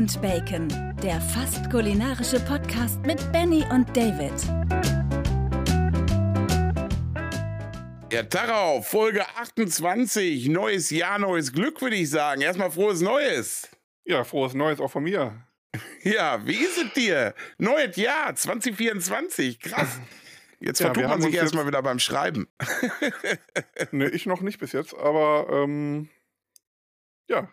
und Bacon, der fast kulinarische Podcast mit Benny und David. Ja, Tarau, Folge 28. Neues Jahr, neues Glück, würde ich sagen. Erstmal frohes Neues. Ja, frohes Neues auch von mir. Ja, wie ist es dir? Neues Jahr 2024. Krass. Jetzt Ja, vertut man haben sich erstmal wieder beim Schreiben. Ne, ich noch nicht bis jetzt, aber ähm, ja.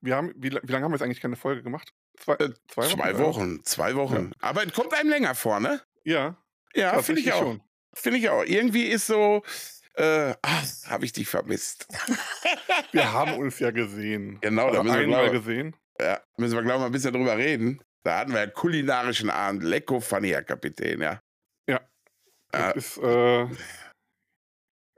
Wir haben, wie, wie lange haben wir jetzt eigentlich keine Folge gemacht? Zwei, Äh, zwei Wochen? Zwei Ja. Wochen, zwei Wochen. Aber es kommt einem länger vor, ne? Ja, Ja, finde ich auch. Finde ich auch. Irgendwie ist so, äh, ah, habe ich dich vermisst. Wir haben uns ja gesehen. Genau, da müssen wir, einmal glaub, gesehen. ja, müssen wir, glaube ich, mal ein bisschen drüber reden. Da hatten wir einen kulinarischen Abend. Lecko funny, Herr Kapitän, ja. Ja. Das ist, äh,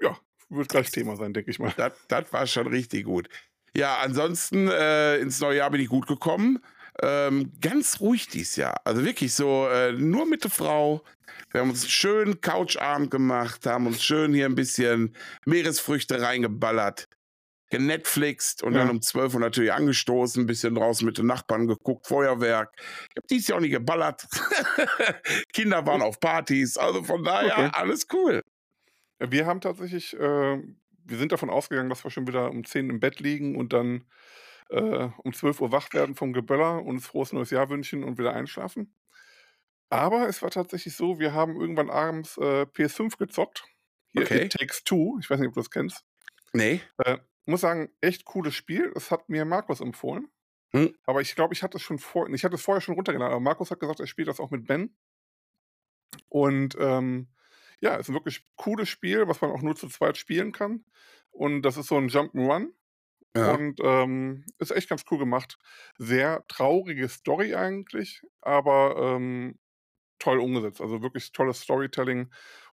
ja, wird gleich Thema sein, denke ich mal. Das, das war schon richtig gut. Ja, ansonsten äh, ins neue Jahr bin ich gut gekommen. Ähm, ganz ruhig dieses Jahr. Also wirklich so, äh, nur mit der Frau. Wir haben uns einen schönen Couchabend gemacht, haben uns schön hier ein bisschen Meeresfrüchte reingeballert, genetflixt und Ja. dann um 12 Uhr natürlich angestoßen, ein bisschen draußen mit den Nachbarn geguckt, Feuerwerk. Ich habe dieses Jahr auch nicht geballert. Kinder waren auf Partys, also von daher Okay. alles cool. Wir haben tatsächlich, äh, wir sind davon ausgegangen, dass wir schon wieder um 10 im Bett liegen und dann äh, um 12 Uhr wach werden vom Geböller und uns frohes neues Jahr wünschen und wieder einschlafen. Aber es war tatsächlich so, wir haben irgendwann abends äh, PS5 gezockt. Hier Okay. It Takes Two. Ich weiß nicht, ob du das kennst. Nee? Äh, muss sagen, echt cooles Spiel. Das hat mir Markus empfohlen. Hm. Aber ich glaube, ich hatte es schon vor, ich hatte es vorher schon runtergeladen, aber Markus hat gesagt, er spielt das auch mit Ben. Und ähm, ja, ist ein wirklich cooles Spiel, was man auch nur zu zweit spielen kann. Und das ist so ein Jump'n'Run. Ja. Und ähm, ist echt ganz cool gemacht. Sehr traurige Story eigentlich, aber ähm, toll umgesetzt. Also wirklich tolles Storytelling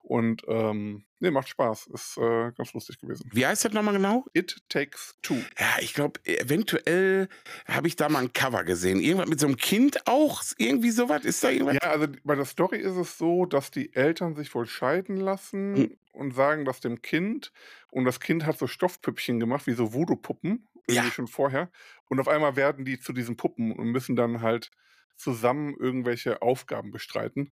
und ähm, nee, macht Spaß. Ist äh, ganz lustig gewesen. Wie heißt das nochmal genau? It Takes Two. Ja, ich glaube, eventuell habe ich da mal ein Cover gesehen. Irgendwas mit so einem Kind auch? Irgendwie sowas? Ist da irgendwas? Ja, also bei der Story ist es so, dass die Eltern sich wohl scheiden lassen Hm. und sagen das dem Kind. Und das Kind hat so Stoffpüppchen gemacht, wie so Voodoo-Puppen, irgendwie Ja. schon vorher. Und auf einmal werden die zu diesen Puppen und müssen dann halt zusammen irgendwelche Aufgaben bestreiten.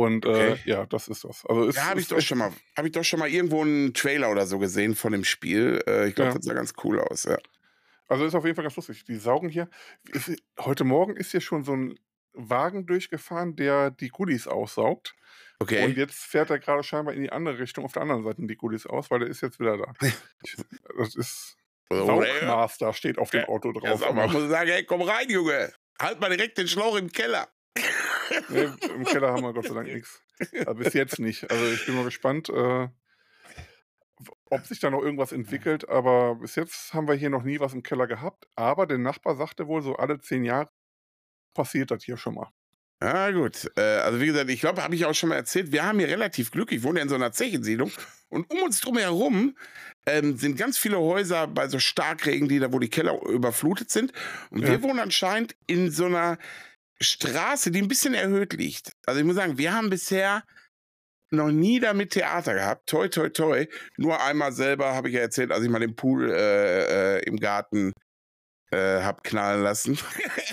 Und äh, Okay. ja, das ist das. Also ist, Ja, habe ich doch schon mal, habe ich doch schon mal irgendwo einen Trailer oder so gesehen von dem Spiel. Äh, ich glaube, Ja. das sah ganz cool aus. Ja. Also ist auf jeden Fall ganz lustig. Die saugen hier. Ist, heute Morgen ist hier schon so ein Wagen durchgefahren, der die Goodies aussaugt. Okay. Und jetzt fährt er gerade scheinbar in die andere Richtung, auf der anderen Seite die Goodies aus, weil der ist jetzt wieder da. Das ist. Saugmaster steht auf dem Ja, Auto Ja, drauf. mal, ich muss sagen, hey, komm rein, Junge. Halt mal direkt den Schlauch im Keller. Nee, Im Keller haben wir Gott sei Dank nichts. Also bis jetzt nicht. Also ich bin mal gespannt, äh, ob sich da noch irgendwas entwickelt. Aber bis jetzt haben wir hier noch nie was im Keller gehabt. Aber der Nachbar sagte wohl, so alle zehn Jahre passiert das hier schon mal. Ja, gut. Äh, also, wie gesagt, ich glaube, habe ich auch schon mal erzählt, wir haben hier relativ Glück. Ich wohne ja in so einer Zechensiedlung. Und um uns drum herum ähm, sind ganz viele Häuser bei so Starkregenlieder, wo die Keller überflutet sind. Und wir Ja. wohnen anscheinend in so einer Straße, die ein bisschen erhöht liegt. Also, ich muss sagen, wir haben bisher noch nie damit Theater gehabt. Toi, toi, toi. Nur einmal selber, habe ich ja erzählt, als ich mal den Pool äh, äh, im Garten äh, hab knallen lassen.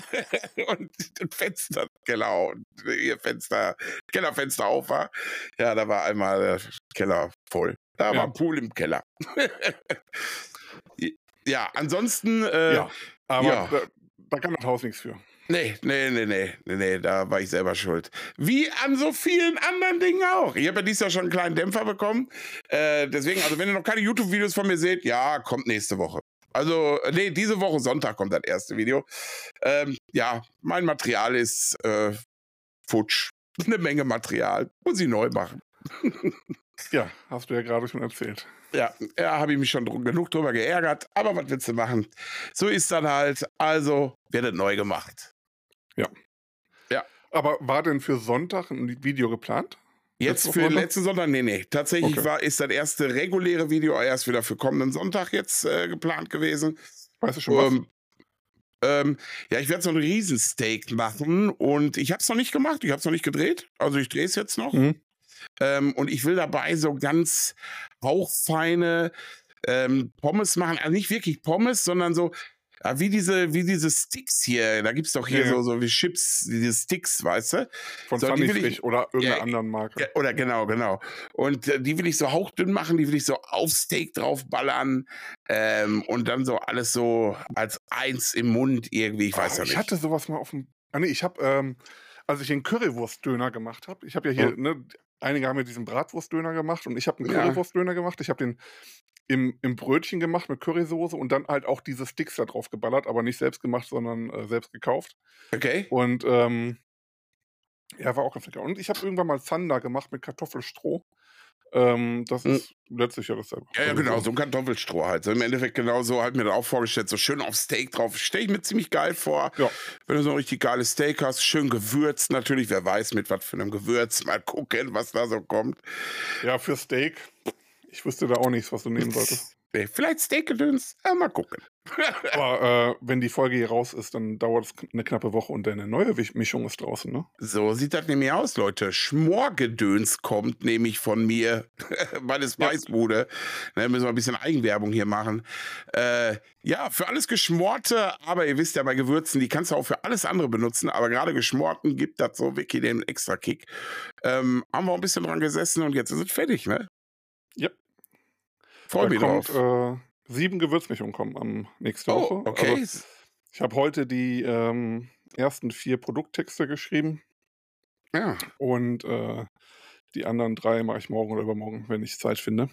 und das Fenster, und ihr Fenster, Kellerfenster auf war. Ja, da war einmal der Keller voll. Da Ja. war ein Pool im Keller. ja, ansonsten, äh, ja, aber ja. Da, da kann das Haus nichts für. Nee, nee, nee, nee, nee, nee, da war ich selber schuld. Wie an so vielen anderen Dingen auch. Ich habe ja dieses Jahr schon einen kleinen Dämpfer bekommen. Äh, deswegen, also wenn ihr noch keine YouTube-Videos von mir seht, ja, kommt nächste Woche. Also, äh, nee, diese Woche Sonntag kommt das erste Video. Ähm, ja, mein Material ist äh, futsch. Eine Menge Material. Muss ich neu machen. Ja, hast du ja gerade schon erzählt. Ja, ja habe ich mich schon genug drüber geärgert. Aber was willst du machen? So ist dann halt. Also wird es neu gemacht. Aber war denn für Sonntag ein Video geplant? Jetzt für noch? letzten Sonntag? Nee, nee. Tatsächlich Okay. war, ist das erste reguläre Video erst wieder für kommenden Sonntag jetzt äh, geplant gewesen. Weißt du schon was? Ähm, ähm, ja, ich werde so ein Riesensteak machen und ich habe es noch nicht gemacht, ich habe es noch nicht gedreht. Also ich drehe es jetzt noch. Mhm. Ähm, und ich will dabei so ganz hauchfeine ähm, Pommes machen. Also nicht wirklich Pommes, sondern so Ja, wie diese, wie diese Sticks hier. Da gibt es doch hier Ja, so, so wie Chips, diese Sticks, weißt du? Von So, will ich- oder irgendeiner Ja, anderen Marke. Ja, oder genau, genau. Und äh, die will ich so hauchdünn machen, die will ich so auf Steak draufballern ähm, und dann so alles so als eins im Mund irgendwie, ich weiß Oh, ja ich nicht. hatte sowas mal auf dem. Ah, nee, ich habe, ähm, als ich den Currywurstdöner gemacht habe, ich habe ja hier, Oh. ne, einige haben ja diesen Bratwurstdöner gemacht und ich habe einen Ja. Currywurstdöner gemacht. Ich habe den im, im Brötchen gemacht mit Currysoße und dann halt auch diese Sticks da drauf geballert, aber nicht selbst gemacht, sondern äh, selbst gekauft. Okay. Und ähm, ja, war auch ganz lecker. Und ich habe irgendwann mal Zander gemacht mit Kartoffelstroh. Ähm, das Hm. ist letztlich ja dasselbe. Ja, ja, genau, so ein Kartoffelstroh halt. So im Endeffekt genau so halt mir das auch vorgestellt, so schön auf Steak drauf. Stell ich mir ziemlich geil vor. Ja. Wenn du so ein richtig geiles Steak hast, schön gewürzt natürlich, wer weiß mit was für einem Gewürz. Mal gucken, was da so kommt. Ja, für Steak. Ich wüsste da auch nichts, was du nehmen solltest. Nee, vielleicht Steakgedöns, äh, mal gucken. Aber äh, wenn die Folge hier raus ist, dann dauert es eine knappe Woche und eine neue Mischung ist draußen, ne? So sieht das nämlich aus, Leute. Schmorgedöns kommt nämlich von mir, meine Spicebude. Ne, müssen wir ein bisschen Eigenwerbung hier machen. Äh, ja, für alles Geschmorte, aber ihr wisst ja, bei Gewürzen, die kannst du auch für alles andere benutzen, aber gerade Geschmorten gibt das so wirklich den extra Kick. Ähm, haben wir auch ein bisschen dran gesessen und jetzt ist es fertig, ne? Ja. Freue mich kommt, drauf. äh, sieben Gewürzmischungen kommen am nächste Oh, Woche. okay. Also, ich habe heute die ähm, ersten vier Produkttexte geschrieben ja. und äh, die anderen drei mache ich morgen oder übermorgen, wenn ich Zeit finde.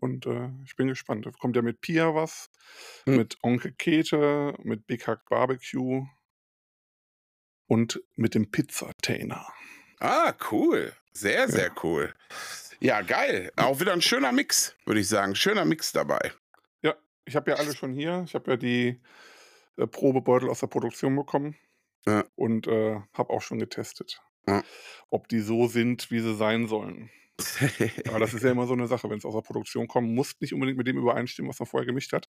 Und äh, ich bin gespannt. Da kommt ja mit Pia was, Hm. mit Onkel Kete, mit Big Hack Barbecue und mit dem Pizzatainer. Ah, cool. Sehr, sehr cool. Ja, geil. Auch wieder ein schöner Mix, würde ich sagen. Schöner Mix dabei. Ja, ich habe ja alle schon hier. Ich habe ja die äh, Probebeutel aus der Produktion bekommen Ja. und äh, habe auch schon getestet, Ja. ob die so sind, wie sie sein sollen. Aber das ist ja immer so eine Sache, wenn es aus der Produktion kommt, muss nicht unbedingt mit dem übereinstimmen, was man vorher gemischt hat.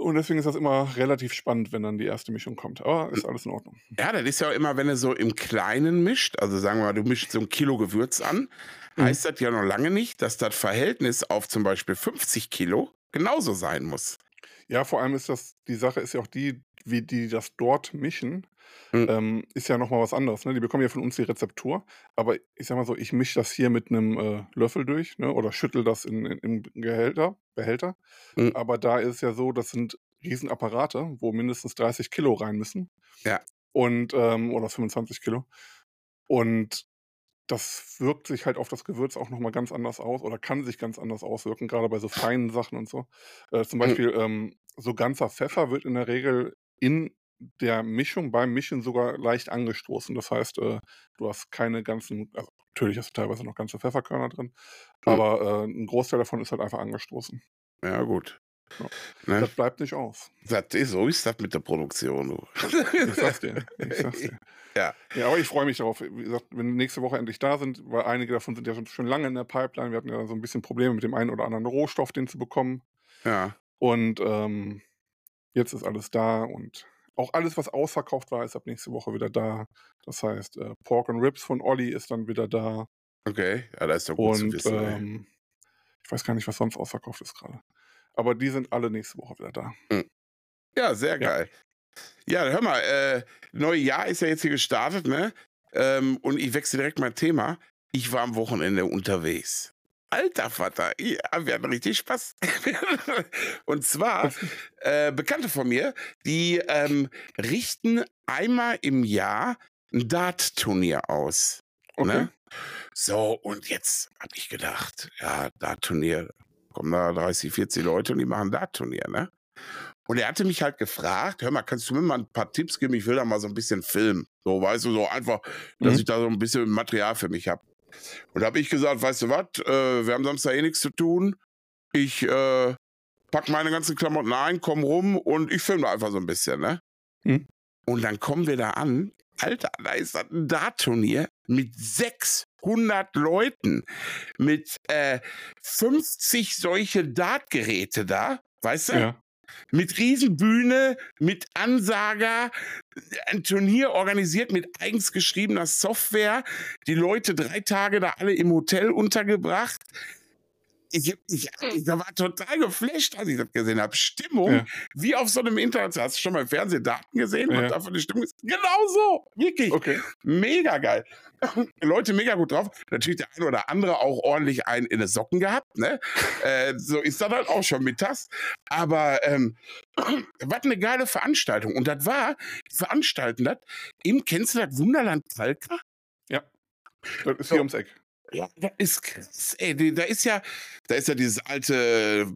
Und deswegen ist das immer relativ spannend, wenn dann die erste Mischung kommt. Aber ist alles in Ordnung. Ja, das ist ja auch immer, wenn du so im Kleinen mischt, also sagen wir mal, du mischst so ein Kilo Gewürz an, Mhm. heißt das ja noch lange nicht, dass das Verhältnis auf zum Beispiel 50 Kilo genauso sein muss. Ja, vor allem ist das, die Sache ist ja auch die, wie die das dort mischen, Mhm. ähm, ist ja nochmal was anderes. Ne? Die bekommen ja von uns die Rezeptur, aber ich sag mal so, ich mische das hier mit einem äh, Löffel durch ne? oder schüttel das in, in, im Gehälter, Behälter. Mhm. Aber da ist es ja so, das sind Riesenapparate, wo mindestens 30 Kilo rein müssen. Ja. Und, ähm, oder 25 Kilo. Und das wirkt sich halt auf das Gewürz auch nochmal ganz anders aus oder kann sich ganz anders auswirken, gerade bei so feinen Sachen und so. Äh, zum Mhm. Beispiel ähm, so ganzer Pfeffer wird in der Regel in der Mischung beim Mischen sogar leicht angestoßen. Das heißt, äh, du hast keine ganzen, also natürlich hast du teilweise noch ganze Pfefferkörner drin, Mhm. aber äh, ein Großteil davon ist halt einfach angestoßen. Ja, gut. Ja. Ne? Das bleibt nicht aus. Das ist, so ist das mit der Produktion. Du. Ich sag's dir. Ich sag's dir. Ja. Ja, aber ich freue mich darauf. Wie gesagt, wenn wir nächste Woche endlich da sind, weil einige davon sind ja schon- schon lange in der Pipeline. Wir hatten ja so ein bisschen Probleme mit dem einen oder anderen Rohstoff, den zu bekommen. Ja. Und ähm, jetzt ist alles da und auch alles, was ausverkauft war, ist ab nächste Woche wieder da. Das heißt, äh, Pork and Ribs von Olli ist dann wieder da. Okay. Ja, das ist doch gut zu Und wissen. ey. ähm, ich weiß gar nicht, was sonst ausverkauft ist gerade. Aber die sind alle nächste Woche wieder da. Ja, sehr Ja. geil. Ja, hör mal, äh, neue Jahr ist ja jetzt hier gestartet, ne? Ähm, und ich wechsle direkt mein Thema. Ich war am Wochenende unterwegs. Alter Vater, ja, wir hatten richtig Spaß. und zwar, äh, Bekannte von mir, die ähm, richten einmal im Jahr ein Dart-Turnier aus. Okay. Ne? So, und jetzt habe ich gedacht, ja, Dart-Turnier, kommen da 30, 40 Leute und die machen Dart-Turnier, ne? Und er hatte mich halt gefragt, hör mal, kannst du mir mal ein paar Tipps geben? Ich will da mal so ein bisschen filmen. So, weißt du, so einfach, dass Mhm. ich da so ein bisschen Material für mich habe. Und da habe ich gesagt, weißt du was, äh, wir haben Samstag eh nichts zu tun. Ich äh, pack meine ganzen Klamotten ein, komm rum und ich filme da einfach so ein bisschen, ne? Mhm. Und dann kommen wir da an. Alter, da ist das ein Dart-Turnier mit 600 Leuten, mit äh, 50 solche Dartgeräte da, weißt du? Ja. Mit Riesenbühne, mit Ansager, ein Turnier organisiert mit eigens geschriebener Software, die Leute drei Tage da alle im Hotel untergebracht. Ich, ich, ich war total geflasht, als ich das gesehen habe. Stimmung, Ja. wie auf so einem Internet. Hast du schon mal im Fernsehen Daten gesehen? Ja. Was da für eine Stimmung ist? Genau so. Wirklich. Okay. Mega geil. Leute mega gut drauf. Natürlich der eine oder andere auch ordentlich einen in den Socken gehabt. Ne? äh, so ist das halt auch schon mittags. Aber ähm, was eine geile Veranstaltung. Und das war, die veranstalten das im, kennst du das Wunderland Kalka? Das ist So. hier ums Eck. Ja, das ist krass. Ey, da ist ja, da ist ja dieses alte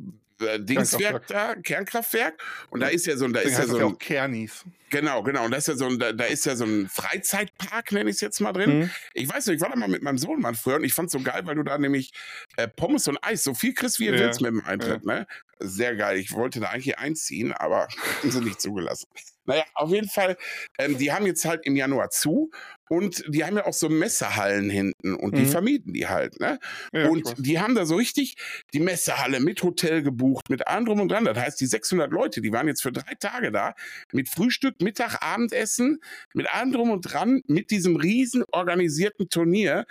äh, Dingswerk da, Kernkraftwerk. Und da ist ja so ein, da Deswegen ist ja so ja ein, auch Kernis. genau, genau. Und da ist ja so ein, da, da ist ja so ein Freizeitpark, nenne ich es jetzt mal drin. Mhm. Ich weiß nicht, ich war da mal mit meinem Sohn mal früher und ich fand's so geil, weil du da nämlich äh, Pommes und Eis, so viel kriegst, wie du Ja, willst mit dem Eintritt, ne? Sehr geil. Ich wollte da eigentlich einziehen, aber haben sie nicht zugelassen. Naja, auf jeden Fall, ähm, die haben jetzt halt im Januar zu und die haben ja auch so Messehallen hinten und die Mhm. vermieten die halt, ne? Ja, und die haben da so richtig die Messehalle mit Hotel gebucht, mit allem drum und dran. Das heißt, die 600 Leute, die waren jetzt für drei Tage da, mit Frühstück, Mittag, Abendessen, mit allem drum und dran, mit diesem riesen organisierten Turnier.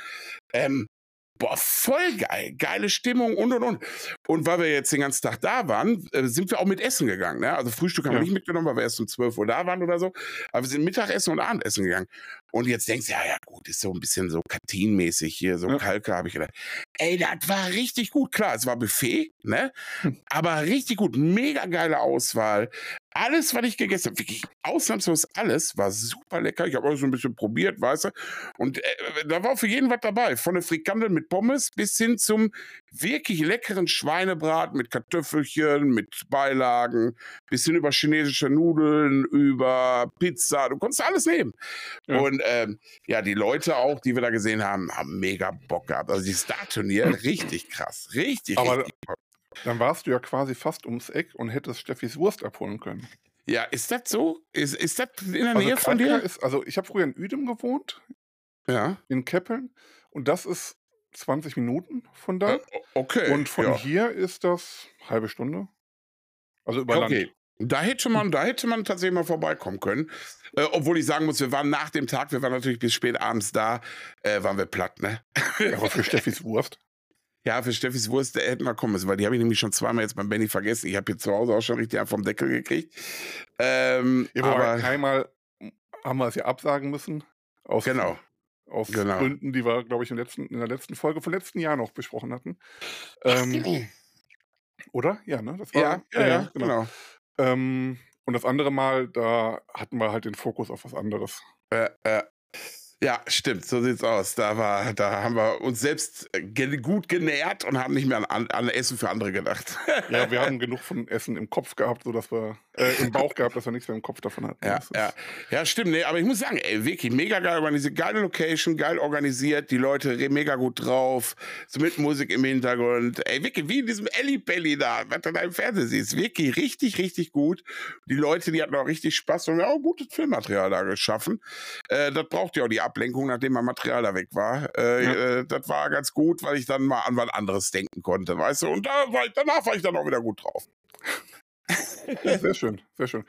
Ähm, boah, voll geil. Geile Stimmung und, und, und. Und weil wir jetzt den ganzen Tag da waren, äh, sind wir auch mit Essen gegangen. Ne? Also Frühstück haben Ja. wir nicht mitgenommen, weil wir erst um 12 Uhr da waren oder so. Aber wir sind Mittagessen und Abendessen gegangen. Und jetzt denkst du, ja, ja, gut, ist so ein bisschen so Kartinmäßig hier, so Ja. Kalke, habe ich gedacht. Ey, das war richtig gut. Klar, es war Buffet, ne? Hm. Aber richtig gut. Mega geile Auswahl. Alles, was ich gegessen habe, wirklich ausnahmslos alles, war super lecker. Ich habe auch so ein bisschen probiert, weißt du. Und äh, da war für jeden was dabei. Von der Frikandel mit Pommes bis hin zum wirklich leckeren Schweinebraten mit Kartoffelchen, mit Beilagen, bis hin über chinesische Nudeln, über Pizza. Du konntest alles nehmen. Ja. Und ähm, ja, die Leute auch, die wir da gesehen haben, haben mega Bock gehabt. Also die Star-Turnier, richtig krass. Richtig, Aber- richtig. Dann warst du ja quasi fast ums Eck und hättest Steffis Wurst abholen können. Ja, ist das so? Ist, ist das in der Also, Nähe von dir? Ist, also ich habe früher in Uedem gewohnt, Ja. in Keppeln. Und das ist 20 Minuten von da. Äh, okay. und von ja. hier ist das halbe Stunde. Also über Okay. Land. Da hätte man, da hätte man tatsächlich mal vorbeikommen können. Äh, obwohl ich sagen muss, wir waren nach dem Tag, wir waren natürlich bis spät abends da, äh, waren wir platt, ne? Aber für Steffis Wurst. Ja, für Steffis Wurst der hätten wir kommen müssen, weil die habe ich nämlich schon zweimal jetzt beim Benny vergessen. Ich habe hier zu Hause auch schon richtig vom Deckel gekriegt. Ähm, Ja, aber einmal haben wir es ja absagen müssen. Aus, genau. aus genau. Gründen, die wir, glaube ich, in, letzten, in der letzten Folge von letzten Jahr noch besprochen hatten. Ähm, oder? Ja, ne? Das war, Ja, ja, ja, genau. Ähm, und das andere Mal, da hatten wir halt den Fokus auf was anderes. Äh, äh, ja, stimmt, so sieht's aus. Da war, da haben wir uns selbst äh, gut genährt und haben nicht mehr an, an Essen für andere gedacht. Ja, wir haben genug von Essen im Kopf gehabt, sodass wir, äh, im Bauch gehabt, dass wir nichts mehr im Kopf davon hatten. Ja, ja. ja, stimmt. Nee, aber ich muss sagen, ey, wirklich mega geil organisiert, geile Location, geil organisiert, die Leute mega gut drauf, so mit Musik im Hintergrund. Ey, wirklich wie in diesem Ellie Belly da, was du da im Fernsehen siehst. Wirklich richtig, richtig gut. Die Leute, die hatten auch richtig Spaß und haben auch gutes Filmmaterial da geschaffen. Äh, das braucht ja auch die Ablenkung, nachdem mein Material da weg war. Äh, Ja. äh, das war ganz gut, weil ich dann mal an was anderes denken konnte, weißt du. Und da war ich, danach war ich dann auch wieder gut drauf. Ja, sehr schön, sehr schön.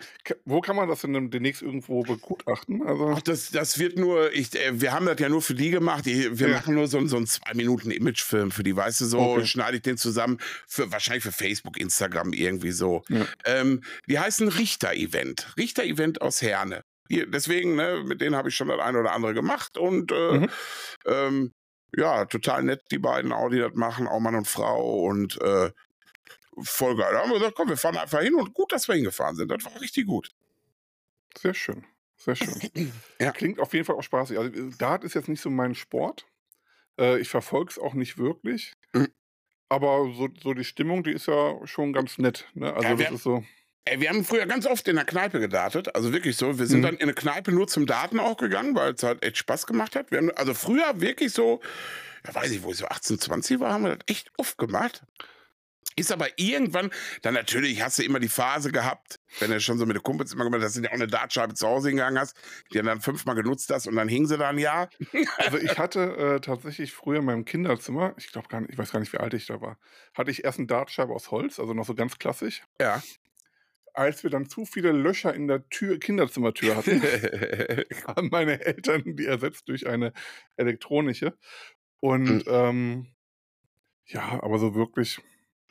Wo kann man das denn demnächst irgendwo begutachten? Also, Ach, das, das wird nur, ich, äh, wir haben das ja nur für die gemacht. Ich, wir Ja. machen nur so, einen- so einen zwei Minuten Imagefilm für die, weißt du, so Okay. schneide ich den zusammen, für, wahrscheinlich für Facebook, Instagram, irgendwie so. Ja. Ähm, die heißen Richter-Event. Richter-Event aus Herne. Die, deswegen, ne, mit denen habe ich schon das eine oder andere gemacht und äh, Mhm. ähm, ja, total nett, die beiden auch, die das machen, auch Mann und Frau und äh, voll geil. Da haben wir gesagt, komm, wir fahren einfach hin und gut, dass wir hingefahren sind. Das war richtig gut. sehr schön, sehr schön. Ja. Klingt auf jeden Fall auch spaßig. Also, äh, Dart ist jetzt nicht so mein Sport. Äh, ich verfolge es auch nicht wirklich. Mhm. Aber so, so die Stimmung, die ist ja schon ganz nett. Ne? Also, Ja, wir das haben- ist so. Ey, wir haben früher ganz oft in der Kneipe gedartet, also wirklich so. Wir sind Mhm. dann in eine Kneipe nur zum Daten auch gegangen, weil es halt echt Spaß gemacht hat. Wir haben also früher wirklich so, ja weiß ich, wo ich so 18, 20 war, haben wir das echt oft gemacht. Ist aber irgendwann, dann natürlich hast du immer die Phase gehabt, wenn du schon so mit den Kumpels immer gemacht hast, dass du dir auch eine Dartscheibe zu Hause hingegangen hast, die dann fünfmal genutzt hast und dann hing sie da ein Jahr. Also ich hatte äh, tatsächlich früher in meinem Kinderzimmer, ich glaube gar nicht, ich weiß gar nicht, wie alt ich da war, hatte ich erst eine Dartscheibe aus Holz, also noch so ganz klassisch. Ja. Als wir dann zu viele Löcher in der Tür, Kinderzimmertür hatten, haben meine Eltern die ersetzt durch eine elektronische. Und Mhm. ähm, Ja, aber so wirklich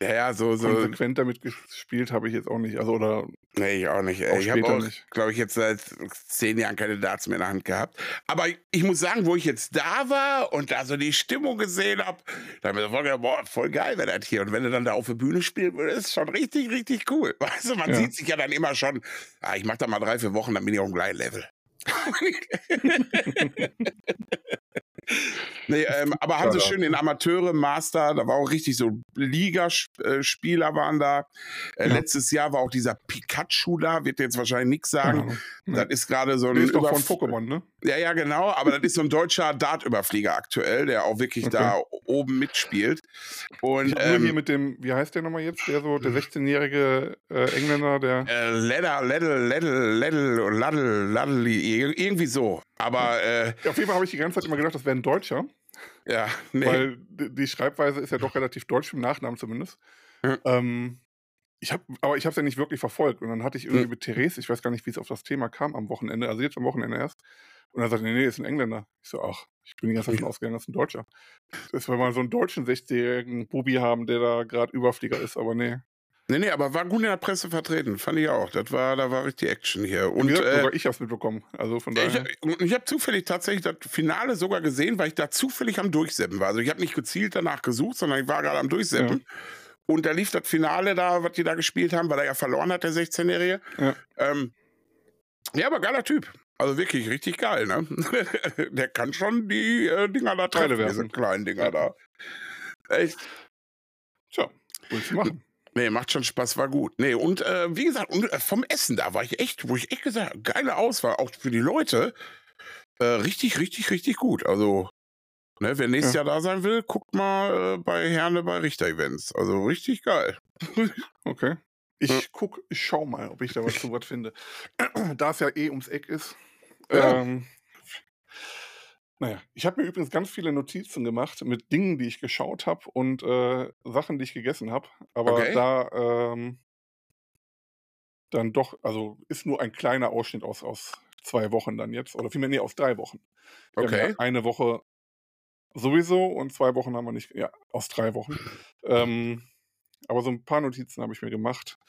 Ja, ja, so, so. konsequent damit gespielt habe ich jetzt auch nicht. Also oder Nee, ich auch nicht. auch. Ich habe auch, glaube ich, jetzt seit zehn Jahren keine Darts mehr in der Hand gehabt. Aber ich muss sagen, wo ich jetzt da war und da so die Stimmung gesehen habe, da habe ich mir voll gedacht, boah, voll geil wäre das hier. Und wenn du dann da auf der Bühne spielen würdest, ist schon richtig, richtig cool. Weißt du, man Ja. sieht sich ja dann immer schon, ah, ich mache da mal drei, vier Wochen, dann bin ich auf dem gleichen Level. nee, ähm, aber haben sie schön den Amateure, Master, da war auch richtig so Ligaspieler waren da. Äh, Ja. Letztes Jahr war auch dieser Pikachu da, wird jetzt wahrscheinlich nichts sagen. Ja. Das ist gerade so ein Der ist doch von Pokémon, ne? Ja, ja, genau, aber das ist so ein deutscher Dartüberflieger aktuell, der auch wirklich Okay. da oben mitspielt. Und Ich nur hier ähm, mit dem, wie heißt der nochmal jetzt? Der so, der 16-jährige äh, Engländer, der. äh, Ledder, Leddel, Leddel, Laddel, Laddel, ir- irgendwie so. Aber äh, Ja, auf jeden Fall habe ich die ganze Zeit immer gedacht, das wäre ein Deutscher, ja, nee. weil die Schreibweise ist ja doch relativ deutsch, im Nachnamen zumindest. Ja. Ähm, ich hab, aber ich habe es ja nicht wirklich verfolgt. Und dann hatte ich irgendwie Hm. mit Therese, ich weiß gar nicht, wie es auf das Thema kam am Wochenende, also jetzt am Wochenende erst. Und dann sagte, nee, nee, ist ein Engländer. Ich so, ach, ich bin die ganze Zeit davon ausgegangen, das ist ein Deutscher. Das wir mal so einen deutschen 16-jährigen Bubi haben, der da gerade Überflieger ist, aber nee. Nee, nee, aber war gut in der Presse vertreten, fand ich auch. Das war, da war richtig Action hier. Und Und äh, sogar ich habe es mitbekommen. Also von ich, daher. und ich habe zufällig tatsächlich das Finale sogar gesehen, weil ich da zufällig am Durchseppen war. Also ich habe nicht gezielt danach gesucht, sondern ich war gerade am Durchseppen. Und da lief das Finale da, was die da gespielt haben, weil er ja verloren hat, der 16-Jährige. Ja. Ähm, ja, aber geiler Typ. Also wirklich richtig geil, ne? der kann schon die äh, Dinger da treffen, diese kleinen Dinger Ja. da. Echt. Tja, willst du machen. Nee, macht schon Spaß, war gut. Nee, und äh, wie gesagt, und äh, vom Essen da war ich echt, wo ich echt gesagt habe, geile Auswahl, auch für die Leute. Äh, richtig, richtig, richtig gut. Also, ne, wer nächstes Ja. Jahr da sein will, guckt mal äh, bei Herne bei Richter Events. Also richtig geil. Okay. Ich Ja. guck, ich schau mal, ob ich da was zu was finde. da es ja eh ums Eck ist. Ja. Ähm, naja, ich habe mir übrigens ganz viele Notizen gemacht mit Dingen, die ich geschaut habe und äh, Sachen, die ich gegessen habe. Aber Okay. da ähm, dann doch, also ist nur ein kleiner Ausschnitt aus, aus zwei Wochen dann jetzt. Oder vielmehr, nee, aus drei Wochen. Wir Okay. ja eine Woche sowieso und zwei Wochen haben wir nicht, ja, aus drei Wochen. Ähm, aber so ein paar Notizen habe ich mir gemacht.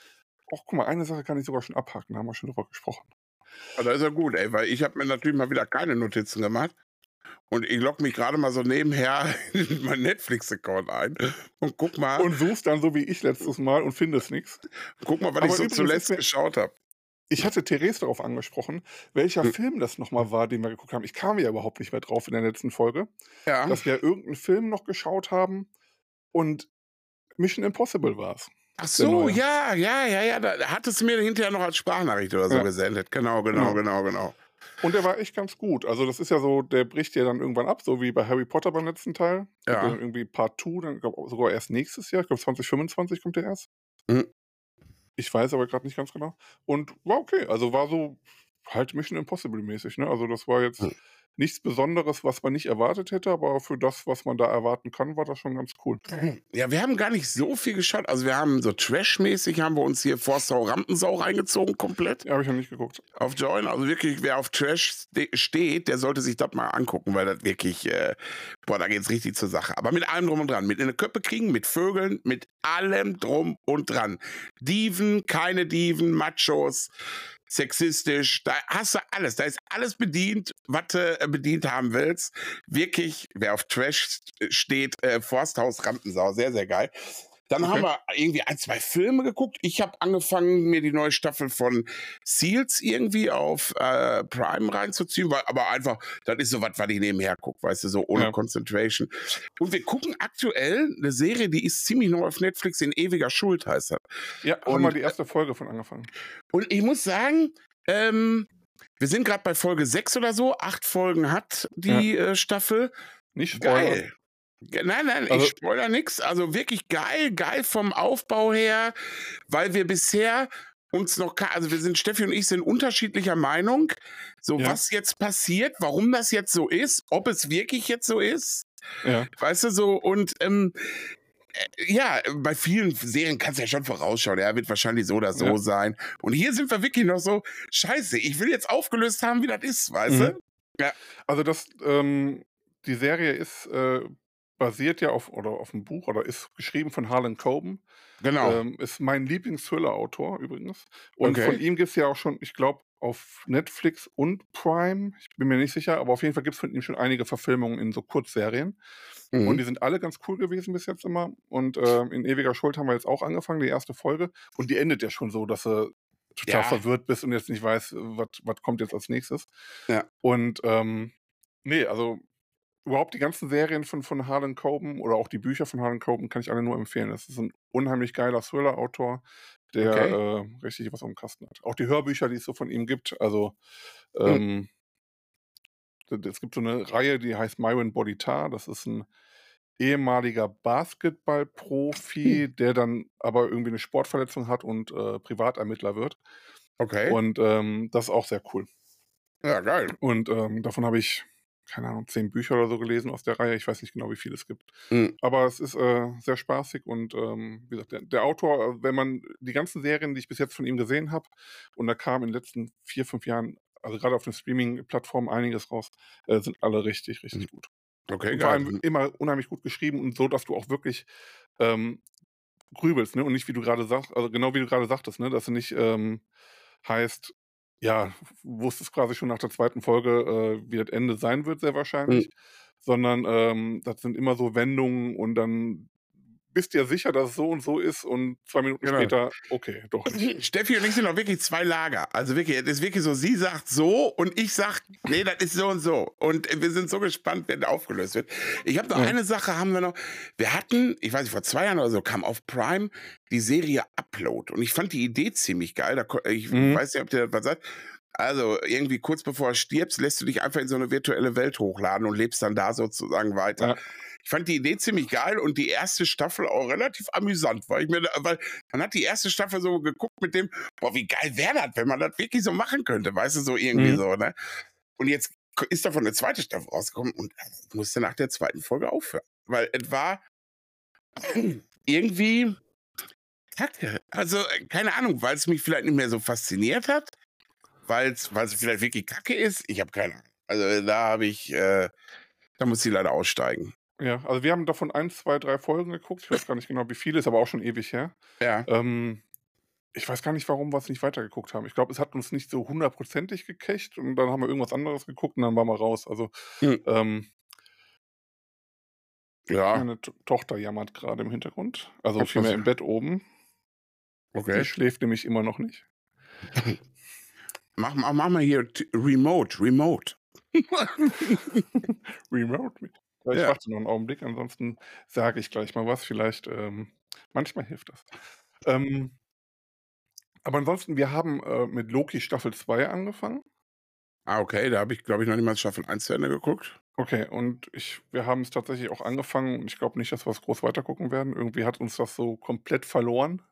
Och, guck mal, eine Sache kann ich sogar schon abhaken, da haben wir schon drüber gesprochen. Also ist ja gut, ey, weil ich habe mir natürlich mal wieder keine Notizen gemacht. Und ich logge mich gerade mal so nebenher in meinen Netflix-Account ein und guck mal, Und suchst dann so wie ich letztes Mal und findest nichts. guck mal, was aber ich so zuletzt mir- geschaut habe. Ich hatte Therese darauf angesprochen, welcher Hm. Film das nochmal war, den wir geguckt haben. Ich kam ja überhaupt nicht mehr drauf in der letzten Folge, Ja. dass wir irgendeinen Film noch geschaut haben und Mission Impossible war es. Ach so, ja, ja, ja, ja. Da hattest du mir hinterher noch als Sprachnachricht oder so Ja. gesendet. Genau, genau, Genau. genau, genau. Und der war echt ganz gut. Also das ist ja so, der bricht ja dann irgendwann ab, so wie bei Harry Potter beim letzten Teil. Ja. Dann irgendwie Part 2, dann glaub, sogar erst nächstes Jahr. Ich glaube 2025 kommt der erst. Mhm. Ich weiß aber gerade nicht ganz genau. Und war okay. Also war so halt Mission Impossible mäßig. Ne? Also das war jetzt Mhm. nichts Besonderes, was man nicht erwartet hätte, aber für das, was man da erwarten kann, war das schon ganz cool. Ja, wir haben gar nicht so viel geschaut. Also wir haben so Trash-mäßig haben wir uns hier Forstau Rampensau reingezogen komplett Ja, habe ich noch nicht geguckt. auf Join. Also wirklich, wer auf Trash ste steht, der sollte sich das mal angucken, weil das wirklich, äh, boah, da geht's richtig zur Sache. Aber mit allem drum und dran. Mit in die Köpfe kriegen, mit Vögeln, mit allem drum und dran. Diven, keine Diven, Machos, sexistisch, da hast du alles. Da ist alles bedient, was du äh, bedient haben willst. Wirklich, wer auf Trash steht, äh, Forsthaus Rampensau, sehr, sehr geil. Dann Okay. haben wir irgendwie ein, zwei Filme geguckt. Ich habe angefangen, mir die neue Staffel von Seals irgendwie auf äh, Prime reinzuziehen, weil, aber einfach, das ist so was, was ich nebenher gucke, weißt du, so ohne Ja. Concentration. Und wir gucken aktuell eine Serie, die ist ziemlich neu auf Netflix, in ewiger Schuld heißt das. Ja, haben wir die erste Folge von angefangen. Und ich muss sagen, ähm, wir sind gerade bei Folge 6 oder so. Acht Folgen hat die äh, Staffel. Nicht Spoiler. Geil. Nein, nein, Also- ich spoiler nichts. Also wirklich geil, geil vom Aufbau her, weil wir bisher uns noch, also wir sind, Steffi und ich sind unterschiedlicher Meinung, so Ja. was jetzt passiert, warum das jetzt so ist, ob es wirklich jetzt so ist. Ja. Weißt du so, und ähm, äh, ja, bei vielen Serien kannst du ja schon vorausschauen, er wird wahrscheinlich so oder so Ja. sein. Und hier sind wir wirklich noch so, scheiße, ich will jetzt aufgelöst haben, wie das ist, weißt Mhm. du? Also das, ähm, die Serie ist äh, basiert ja auf oder auf 'm Buch oder ist geschrieben von Harlan Coben. Genau. Ähm, ist mein Lieblings-Thriller-Autor übrigens. Und von Okay. ihm gibt's ja auch schon, ich glaube, auf Netflix und Prime, ich bin mir nicht sicher, aber auf jeden Fall gibt's von ihm schon einige Verfilmungen in so Kurzserien. Und die Mhm. sind alle ganz cool gewesen bis jetzt immer. Und, ähm, in Ewiger Schuld haben wir jetzt auch angefangen, die erste Folge. Und die endet ja schon so, dass du total Ja. verwirrt bist und jetzt nicht weißt, was was kommt jetzt als Nächstes. Ja. Und, ähm, ne, also überhaupt die ganzen Serien von von Harlan Coben oder auch die Bücher von Harlan Coben kann ich alle nur empfehlen. Das ist 'n unheimlich geiler Thriller-Autor, der, Okay. äh, richtig was aufm Kasten hat. Auch die Hörbücher, die es so von ihm gibt, also, Mhm. ähm d es gibt so 'ne Reihe, die heißt Myron Bolitar. Das ist 'n ehemaliger Basketballprofi, Mhm. der dann aber irgendwie 'ne Sportverletzung hat und, äh, Privatermittler wird. Okay. Und, ähm, das ist auch sehr cool. Ja, geil. Und, ähm, davon habe ich, keine Ahnung, 10 Bücher oder so gelesen aus der Reihe. Ich weiß nicht genau, wie viele es gibt. Mhm. Aber es ist, äh, sehr spaßig und, ähm, wie gesagt, der der Autor, äh, wenn man die ganzen Serien, die ich bis jetzt von ihm gesehen habe und da kam in den letzten 4, 5 Jahren, also grade auf den Streaming-Plattformen einiges raus, äh, sind alle richtig, richtig Mhm. gut. Okay, Und vor allem Mhm. immer unheimlich gut geschrieben und so, dass du auch wirklich, ähm, grübelst, ne? Und nicht, wie du grade sagst also genau wie du grade sagtest, ne, dass du nicht, ähm heißt, ja, wusstest quasi schon nach der 2. Folge, äh, wie das Ende sein wird, sehr wahrscheinlich, Mhm. sondern, ähm, das sind immer so Wendungen und dann bist dir sicher, dass es so und so ist und 2 Minuten Genau. später, okay, doch nicht. Steffi und ich sind auch wirklich 2 Lager. Also wirklich, es ist wirklich so, sie sagt so und ich sage: „Ne, das ist so und so.“ Und wir sind so gespannt, wenn der aufgelöst wird. Ich habe noch Ja. eine Sache haben wir noch. Wir hatten, ich weiß nicht, vor 2 Jahren oder so kam auf Prime die Serie Upload und ich fand die Idee ziemlich geil. Da ich Mhm. weiß nicht, ob das was sagt. Also, irgendwie kurz bevor du stirbst, lässt du dich einfach in so 'ne virtuelle Welt hochladen und lebst dann da sozusagen weiter. Ja. Ich fand die Idee ziemlich geil und die 1. Staffel auch relativ amüsant, weil ich mir da weil man hat die 1. Staffel so geguckt mit dem: „Boah, wie geil wäre das, wenn man das wirklich so machen könnte“, weißt du, so irgendwie Mhm. so, ne? Und jetzt ist davon 'ne 2. Staffel rausgekommen und ich musste nach der 2. Folge aufhören, weil es war irgendwie kacke. Also, äh, keine Ahnung, weil's mich vielleicht nicht mehr so fasziniert hat, weil's weil's vielleicht wirklich kacke ist. Ich habe keine Ahnung. Also, da habe ich, äh da musste ich leider aussteigen. Ja, also wir haben davon 1, 2, 3 Folgen geguckt. Ich weiß gar nicht genau, wie viele, ist aber auch schon ewig her. Ja. Ähm, ich weiß gar nicht, warum wir's nicht weitergeguckt haben. Ich glaube, es hat uns nicht so hundertprozentig gecatcht und dann haben wir irgendwas anderes geguckt und dann waren wir raus. Also, Mhm. ähm Ja. meine To Tochter jammert grade im Hintergrund, also vielmehr im Bett oben. Die Okay. schläft nämlich immer noch nicht. Mach ma mach mal hier Remote, Remote. Remote mit. Ja, warte noch 'n Augenblick, ansonsten sage ich gleich mal was. Vielleicht, ähm manchmal hilft das. Ähm aber ansonsten, wir haben, äh, mit Loki Staffel 2 angefangen. Ah, okay, da habe ich, glaube ich, noch nicht mal Staffel 1 zu Ende geguckt. Okay, und ich wir haben's tatsächlich auch angefangen und ich glaube nicht, dass wir's groß weitergucken werden. Irgendwie hat uns das so komplett verloren.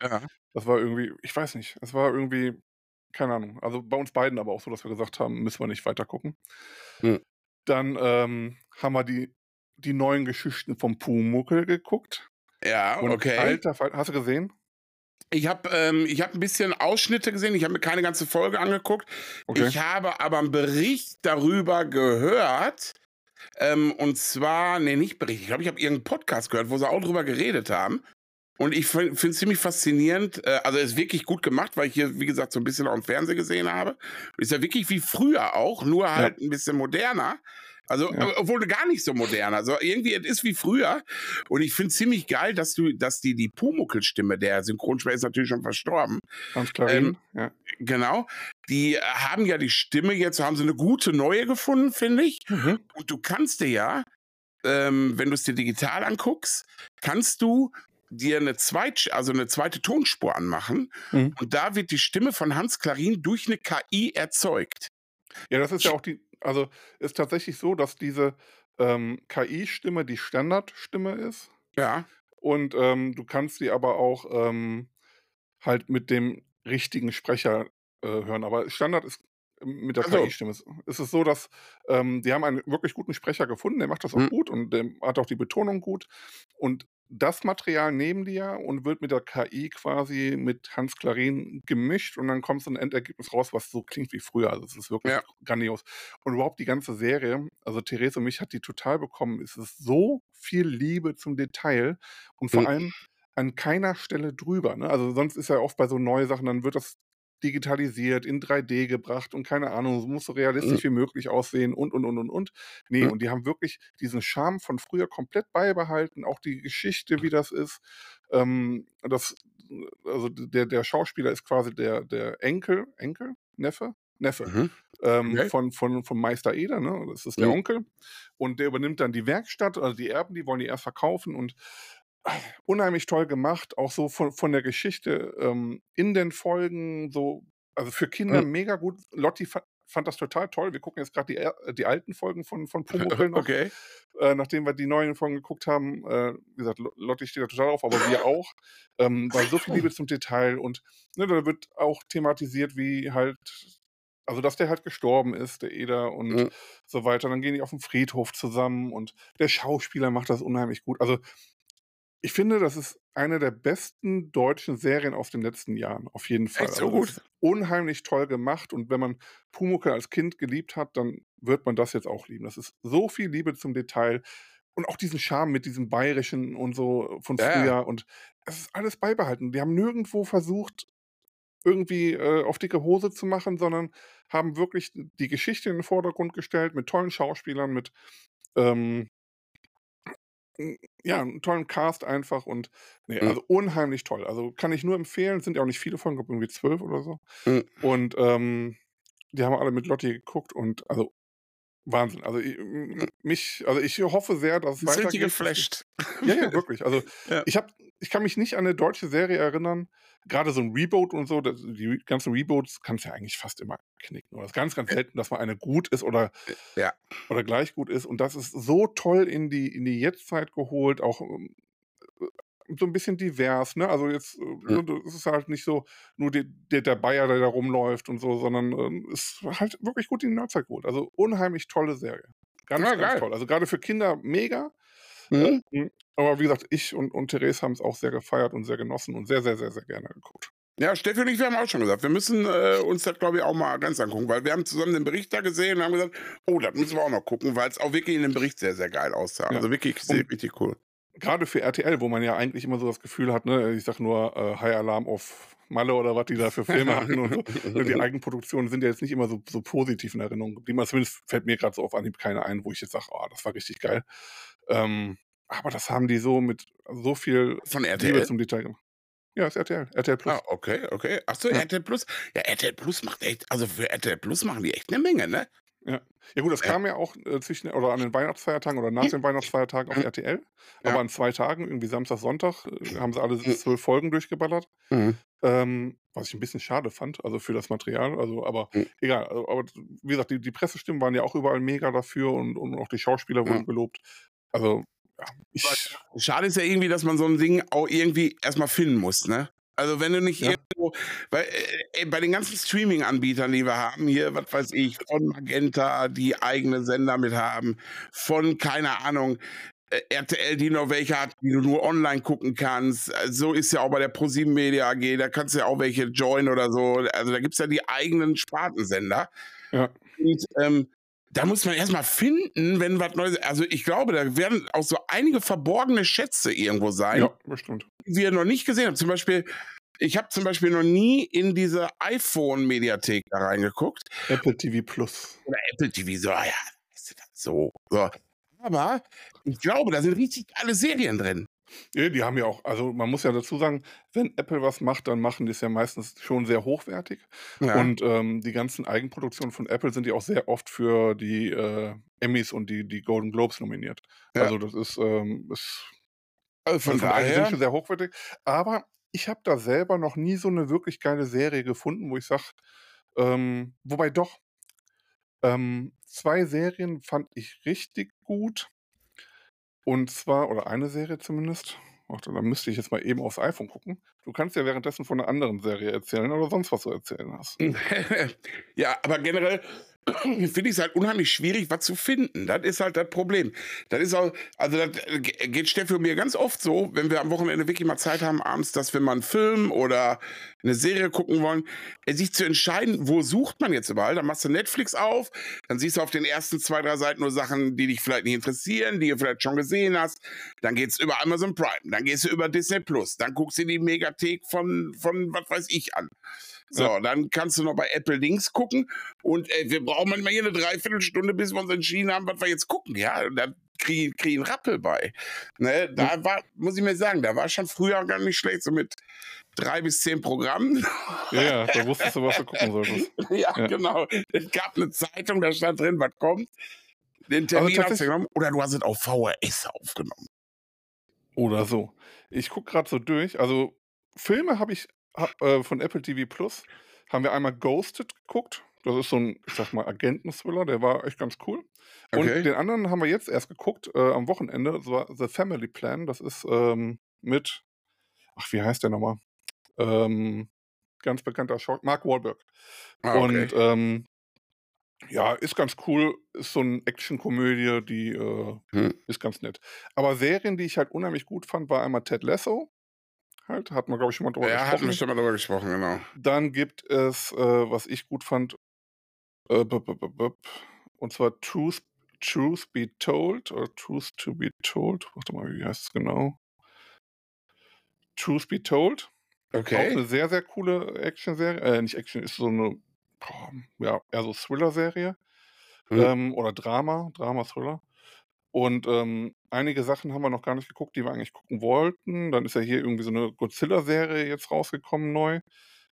Ja. Das war irgendwie ich weiß nicht, es war irgendwie keine Ahnung. Also, bei uns beiden aber auch so, dass wir gesagt haben: „Müssen wir nicht weitergucken.“ Mhm. Dann, ähm, haben wir die die neuen Geschichten vom Pumuckl geguckt. Ja, Und okay. alter hast du gesehen? Ich habe ähm, ich habe 'n bisschen Ausschnitte gesehen. Ich habe mir keine ganze Folge angeguckt. Okay. Ich habe aber 'n Bericht darüber gehört, ähm, und zwar ne, nicht Bericht. Ich glaube, ich habe irgend 'n Podcast gehört, wo sie auch drüber geredet haben. Und ich fin finde es ziemlich faszinierend. Äh, also, ist wirklich gut gemacht, weil ich hier, wie gesagt, so 'n bisschen auch im Fernsehen gesehen habe. Ist ja wirklich wie früher auch, nur Ja. halt 'n bisschen moderner. Also, Ja. obwohl gar nicht so modern. Also, irgendwie, es ist wie früher. Und ich finde es ziemlich geil, dass du dass die die Pumuckl-Stimme, der Synchronsprecher ist natürlich schon verstorben. Hans Klarin, Ähm, ja. genau. Die haben ja die Stimme jetzt haben sie 'ne gute neue gefunden, finde ich. Mhm. Und du kannst dir ja, ähm, wenn du's dir digital anguckst, kannst du dir 'ne Zweit also 'ne 2. Tonspur anmachen Mhm. und da wird die Stimme von Hans Klarin durch 'ne KI erzeugt. Ja, das ist ja auch die also, ist tatsächlich so, dass diese, ähm, KI-Stimme die Standardstimme ist. Ja. Und, ähm, du kannst sie aber auch, ähm, halt mit dem richtigen Sprecher, äh, hören. Aber Standard ist mit der Ach so. KI-Stimme. Es es ist so, dass, ähm, die haben einen wirklich guten Sprecher gefunden, der macht das auch Mhm. gut und der hat auch die Betonung gut. Und das Material nehmen die ja und wird mit der KI quasi mit Hans Klarin gemischt und dann kommt so ein Endergebnis raus, was so klingt wie früher. Also es ist wirklich Ja. grandios. Und überhaupt die ganze Serie, also Therese und mich hat die total bekommen. Es ist so viel Liebe zum Detail und vor Mhm. allem an keiner Stelle drüber. Ne? Also sonst ist ja oft bei so neuen Sachen, dann wird das digitalisiert, in 3D gebracht und keine Ahnung, es muss so realistisch wie möglich aussehen und, und, und, und, und. Nee, Mhm. und die haben wirklich diesen Charme von früher komplett beibehalten, auch die Geschichte, wie das ist. Ähm, das, also der, der Schauspieler ist quasi der, der Enkel, Enkel, Neffe? Neffe. Mhm. Ähm, Okay. von, von, von Meister Eder, ne? Das ist der Mhm. Onkel. Und der übernimmt dann die Werkstatt, also die Erben, die wollen die erst verkaufen und unheimlich toll gemacht, auch so von, von der Geschichte ähm, in den Folgen, so, also für Kinder Mhm. mega gut. Lotti fa fand das total toll. Wir gucken jetzt gerade die, er- die alten Folgen von, von Pumuckl noch, Okay. äh, nachdem wir die neuen Folgen geguckt haben. Äh, wie gesagt, Lo- Lotti steht da total drauf, aber wir auch. Ähm, weil so viel Liebe zum Detail und ne, da wird auch thematisiert, wie halt, also dass der halt gestorben ist, der Eder und Mhm. so weiter. Dann gehen die auf den Friedhof zusammen und der Schauspieler macht das unheimlich gut. Also ich finde, das ist eine der besten deutschen Serien aus den letzten Jahren, auf jeden Fall. Echt so Also, gut? unheimlich toll gemacht und wenn man Pumuckl als Kind geliebt hat, dann wird man das jetzt auch lieben. Das ist so viel Liebe zum Detail und auch diesen Charme mit diesem Bayerischen und so von Ja, früher und es ist alles beibehalten. Die haben nirgendwo versucht, irgendwie äh, auf dicke Hose zu machen, sondern haben wirklich die Geschichte in den Vordergrund gestellt mit tollen Schauspielern, mit ähm, ja, einen tollen Cast einfach und nee, Mhm. also unheimlich toll. Also kann ich nur empfehlen, sind ja auch nicht viele ich glaube irgendwie zwölf oder so. Mhm. Und ähm, die haben alle mit Lotti geguckt und also Wahnsinn. Also ich, mich, also ich hoffe sehr, dass es weitergeht. dass die- geflasht. ja, ja, wirklich. Also Ja. ich habe, ich kann mich nicht an eine deutsche Serie erinnern. Gerade so ein Reboot und so, das, die ganzen Reboots kannst du ja eigentlich fast immer knicken. Oder es ist ganz, ganz selten, dass mal eine gut ist oder, Ja. oder gleich gut ist. Und das ist so toll in die, in die Jetztzeit geholt, auch ähm, so ein bisschen divers, ne? Also jetzt, äh, Mhm. ne, es ist halt nicht so nur die, der, der Bayer, der da rumläuft und so, sondern ähm, ist halt wirklich gut in die Neuzeit geholt. Also unheimlich tolle Serie. Ganz, Ja, ganz toll. Also gerade für Kinder mega. Mhm. Mhm. Aber wie gesagt, ich und, und Therese haben es auch sehr gefeiert und sehr genossen und sehr, sehr, sehr, sehr gerne geguckt. Ja, Steffi und ich, wir haben auch schon gesagt, wir müssen äh, uns das, glaube ich, auch mal ganz angucken, weil wir haben zusammen den Bericht da gesehen und haben gesagt, oh, das müssen wir auch noch gucken, weil es auch wirklich in dem Bericht sehr, sehr geil aussah. Ja. Also wirklich sehr, Und- richtig cool. Gerade für RTL, wo man ja eigentlich immer so das Gefühl hat, ne, ich sag nur äh, High Alarm auf Malle oder was die da für Filme hatten und so. Die Eigenproduktionen sind ja jetzt nicht immer so, so positiv in Erinnerung geblieben. Zumindest fällt mir gerade so auf Anhieb keine ein, wo ich jetzt sage, oh, das war richtig geil. Ähm, aber das haben die so mit so viel Von Liebe RTL? zum Detail gemacht. Ja, ist RTL. RTL Plus. Ah, okay, okay. Achso, Ja. RTL Plus. Ja, RTL Plus macht echt, also für RTL Plus machen die echt eine Menge, ne? Ja. ja gut, das Ja. kam ja auch äh, zwischen oder an den Weihnachtsfeiertagen oder nach den Weihnachtsfeiertagen auf Mhm. RTL. Ja. Aber an zwei Tagen, irgendwie Samstag, Sonntag, äh, haben sie alle Mhm. zwölf Folgen durchgeballert. Mhm. Ähm, was ich ein bisschen schade fand, also für das Material. Also, aber Mhm. egal. Also, aber wie gesagt, die, die Pressestimmen waren ja auch überall mega dafür und, und auch die Schauspieler wurden Ja. gelobt. Also, ja, ich. Schade ist ja irgendwie, dass man so ein Ding auch irgendwie erstmal finden muss, ne? Also wenn du nicht Ja. irgendwo, weil äh, äh, bei den ganzen Streaming-Anbietern, die wir haben, hier, was weiß ich, von Magenta, die eigene Sender mit haben, von, keine Ahnung, äh, RTL, die noch welche hat, die du nur online gucken kannst. Äh, So ist ja auch bei der ProSieben Media AG, da kannst du ja auch welche joinen oder so. Also da gibt's ja die eigenen Spartensender. Ja. Und ähm, da muss man erstmal finden, wenn was Neues. Also ich glaube, da werden auch so einige verborgene Schätze irgendwo sein, Ja, bestimmt. die wir noch nicht gesehen haben. Zum Beispiel, ich habe zum Beispiel noch nie in diese iPhone-Mediathek da reingeguckt. Apple TV Plus. Oder Apple TV, so, ja, so. so. Aber ich glaube, da sind richtig geile Serien drin. Ja, die haben ja auch, also man muss ja dazu sagen, wenn Apple was macht, dann machen die es ja meistens schon sehr hochwertig. Ja. Und ähm, die ganzen Eigenproduktionen von Apple sind ja auch sehr oft für die äh, Emmys und die, die Golden Globes nominiert. Ja. Also das ist, ähm, ist also von von daher sind schon sehr hochwertig. Aber ich habe da selber noch nie so eine wirklich geile Serie gefunden, wo ich sage, ähm, wobei doch, ähm, zwei Serien fand ich richtig gut. Und zwar, oder eine Serie zumindest. Warte, da müsste ich jetzt mal eben aufs iPhone gucken. Du kannst ja währenddessen von einer anderen Serie erzählen oder sonst was du erzählen hast. ja, aber generell, finde ich es halt unheimlich schwierig, was zu finden. Das ist halt das Problem. Das ist auch, also das geht Steffi und mir ganz oft so, wenn wir am Wochenende wirklich mal Zeit haben abends, dass wir mal einen Film oder eine Serie gucken wollen, äh, sich zu entscheiden, wo sucht man jetzt überall. Dann machst du Netflix auf, dann siehst du auf den ersten zwei, drei Seiten nur Sachen, die dich vielleicht nicht interessieren, die du vielleicht schon gesehen hast. Dann geht's über Amazon Prime, dann gehst du über Disney Plus, dann guckst du die Megathek von, von was weiß ich an. So, ja. dann kannst du noch bei Apple Links gucken und äh, wir brauchen manchmal hier eine Dreiviertelstunde, bis wir uns entschieden haben, was wir jetzt gucken. Ja, und dann kriege ich einen Rappel bei. Ne, da war, muss ich mir sagen, da war schon früher gar nicht schlecht, so mit drei bis zehn Programmen. Ja, ja da wusstest du, was du gucken solltest. ja, ja, genau. Es gab eine Zeitung, da stand drin, was kommt. Den Termin hast du genommen oder du hast es auf VHS aufgenommen. Oder so. Ich gucke gerade so durch. Also Filme habe ich äh, von Apple TV Plus haben wir einmal Ghosted geguckt. Das ist so ein, ich sag mal, Agenten-Thriller, der war echt ganz cool. Und okay. den anderen haben wir jetzt erst geguckt, äh, am Wochenende. Das war The Family Plan. Das ist ähm, mit, ach, wie heißt der nochmal? Ähm, ganz bekannter Schauspieler, Mark Wahlberg. Ah, okay. Und ähm, ja, ist ganz cool. Ist so eine Action-Komödie, die äh, hm. ist ganz nett. Aber Serien, die ich halt unheimlich gut fand, war einmal Ted Lasso halt. Hat man, glaube ich, schon mal drüber ja, gesprochen. Ja, hatten wir schon mal drüber gesprochen, genau. Dann gibt es, äh, was ich gut fand, äh, und zwar Truth, Truth Be Told oder Truth to Be Told. Warte mal, wie heißt es genau? Truth Be Told. Okay. Auch eine sehr, sehr coole Action-Serie. Äh, nicht Action, ist so eine, ja, eher so Thriller-Serie. Hm. Ähm, oder Drama, Drama-Thriller. Und ähm, einige Sachen haben wir noch gar nicht geguckt, die wir eigentlich gucken wollten. Dann ist ja hier irgendwie so eine Godzilla-Serie jetzt rausgekommen neu.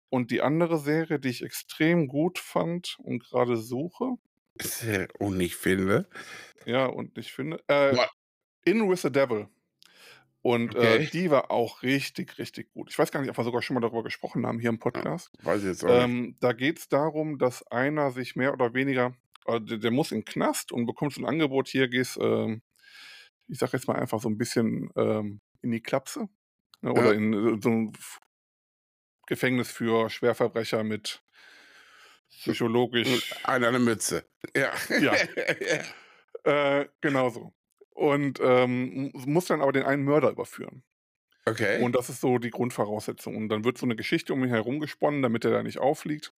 Und die andere Serie, die ich extrem gut fand und gerade suche. Und ich finde. Ja, und ich finde. Äh, In with the Devil. Und äh, okay. äh, die war auch richtig, richtig gut. Ich weiß gar nicht, ob wir sogar schon mal darüber gesprochen haben hier im Podcast. Ja, weiß ich jetzt auch ähm, nicht. Da geht es darum, dass einer sich mehr oder weniger der, der, muss in den Knast und bekommst ein Angebot hier, gehst, ähm, ich sag jetzt mal einfach so ein bisschen ähm, in die Klapse ne, oder ja. in äh, so ein Gefängnis für Schwerverbrecher mit psychologisch. Einer eine Mütze. Ja. Ja. äh, genau so. Und ähm, muss dann aber den einen Mörder überführen. Okay. Und das ist so die Grundvoraussetzung. Und dann wird so eine Geschichte um ihn herum gesponnen, damit er da nicht auffliegt.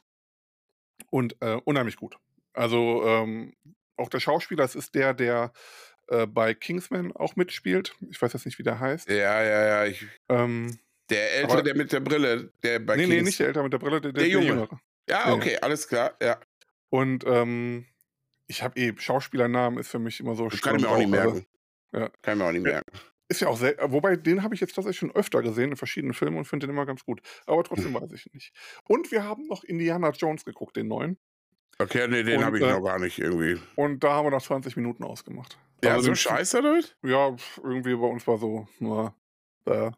Und äh, unheimlich gut. Also ähm, auch der Schauspieler, das ist der, der äh, bei Kingsman auch mitspielt. Ich weiß jetzt nicht, wie der heißt. Ja, ja, ja. Ich, ähm, der Ältere, aber, der mit der Brille, der bei Nee, Kings nee, nicht der Ältere mit der Brille, der, der, der, Junge. Jüngere. Ja, okay, ja. alles klar, ja. Und ähm, ich habe eh, Schauspielernamen ist für mich immer so das Kann ich mir auch nicht merken. Also, ja. Kann ich mir auch nicht merken. Ist ja auch sehr, wobei den habe ich jetzt tatsächlich schon öfter gesehen in verschiedenen Filmen und finde den immer ganz gut. Aber trotzdem weiß ich nicht. Und wir haben noch Indiana Jones geguckt, den neuen. Okay, nee, den habe ich äh, noch gar nicht irgendwie. Und da haben wir noch 20 Minuten ausgemacht. Ja, also so scheiße damit? Ja, irgendwie bei uns war so, na, da.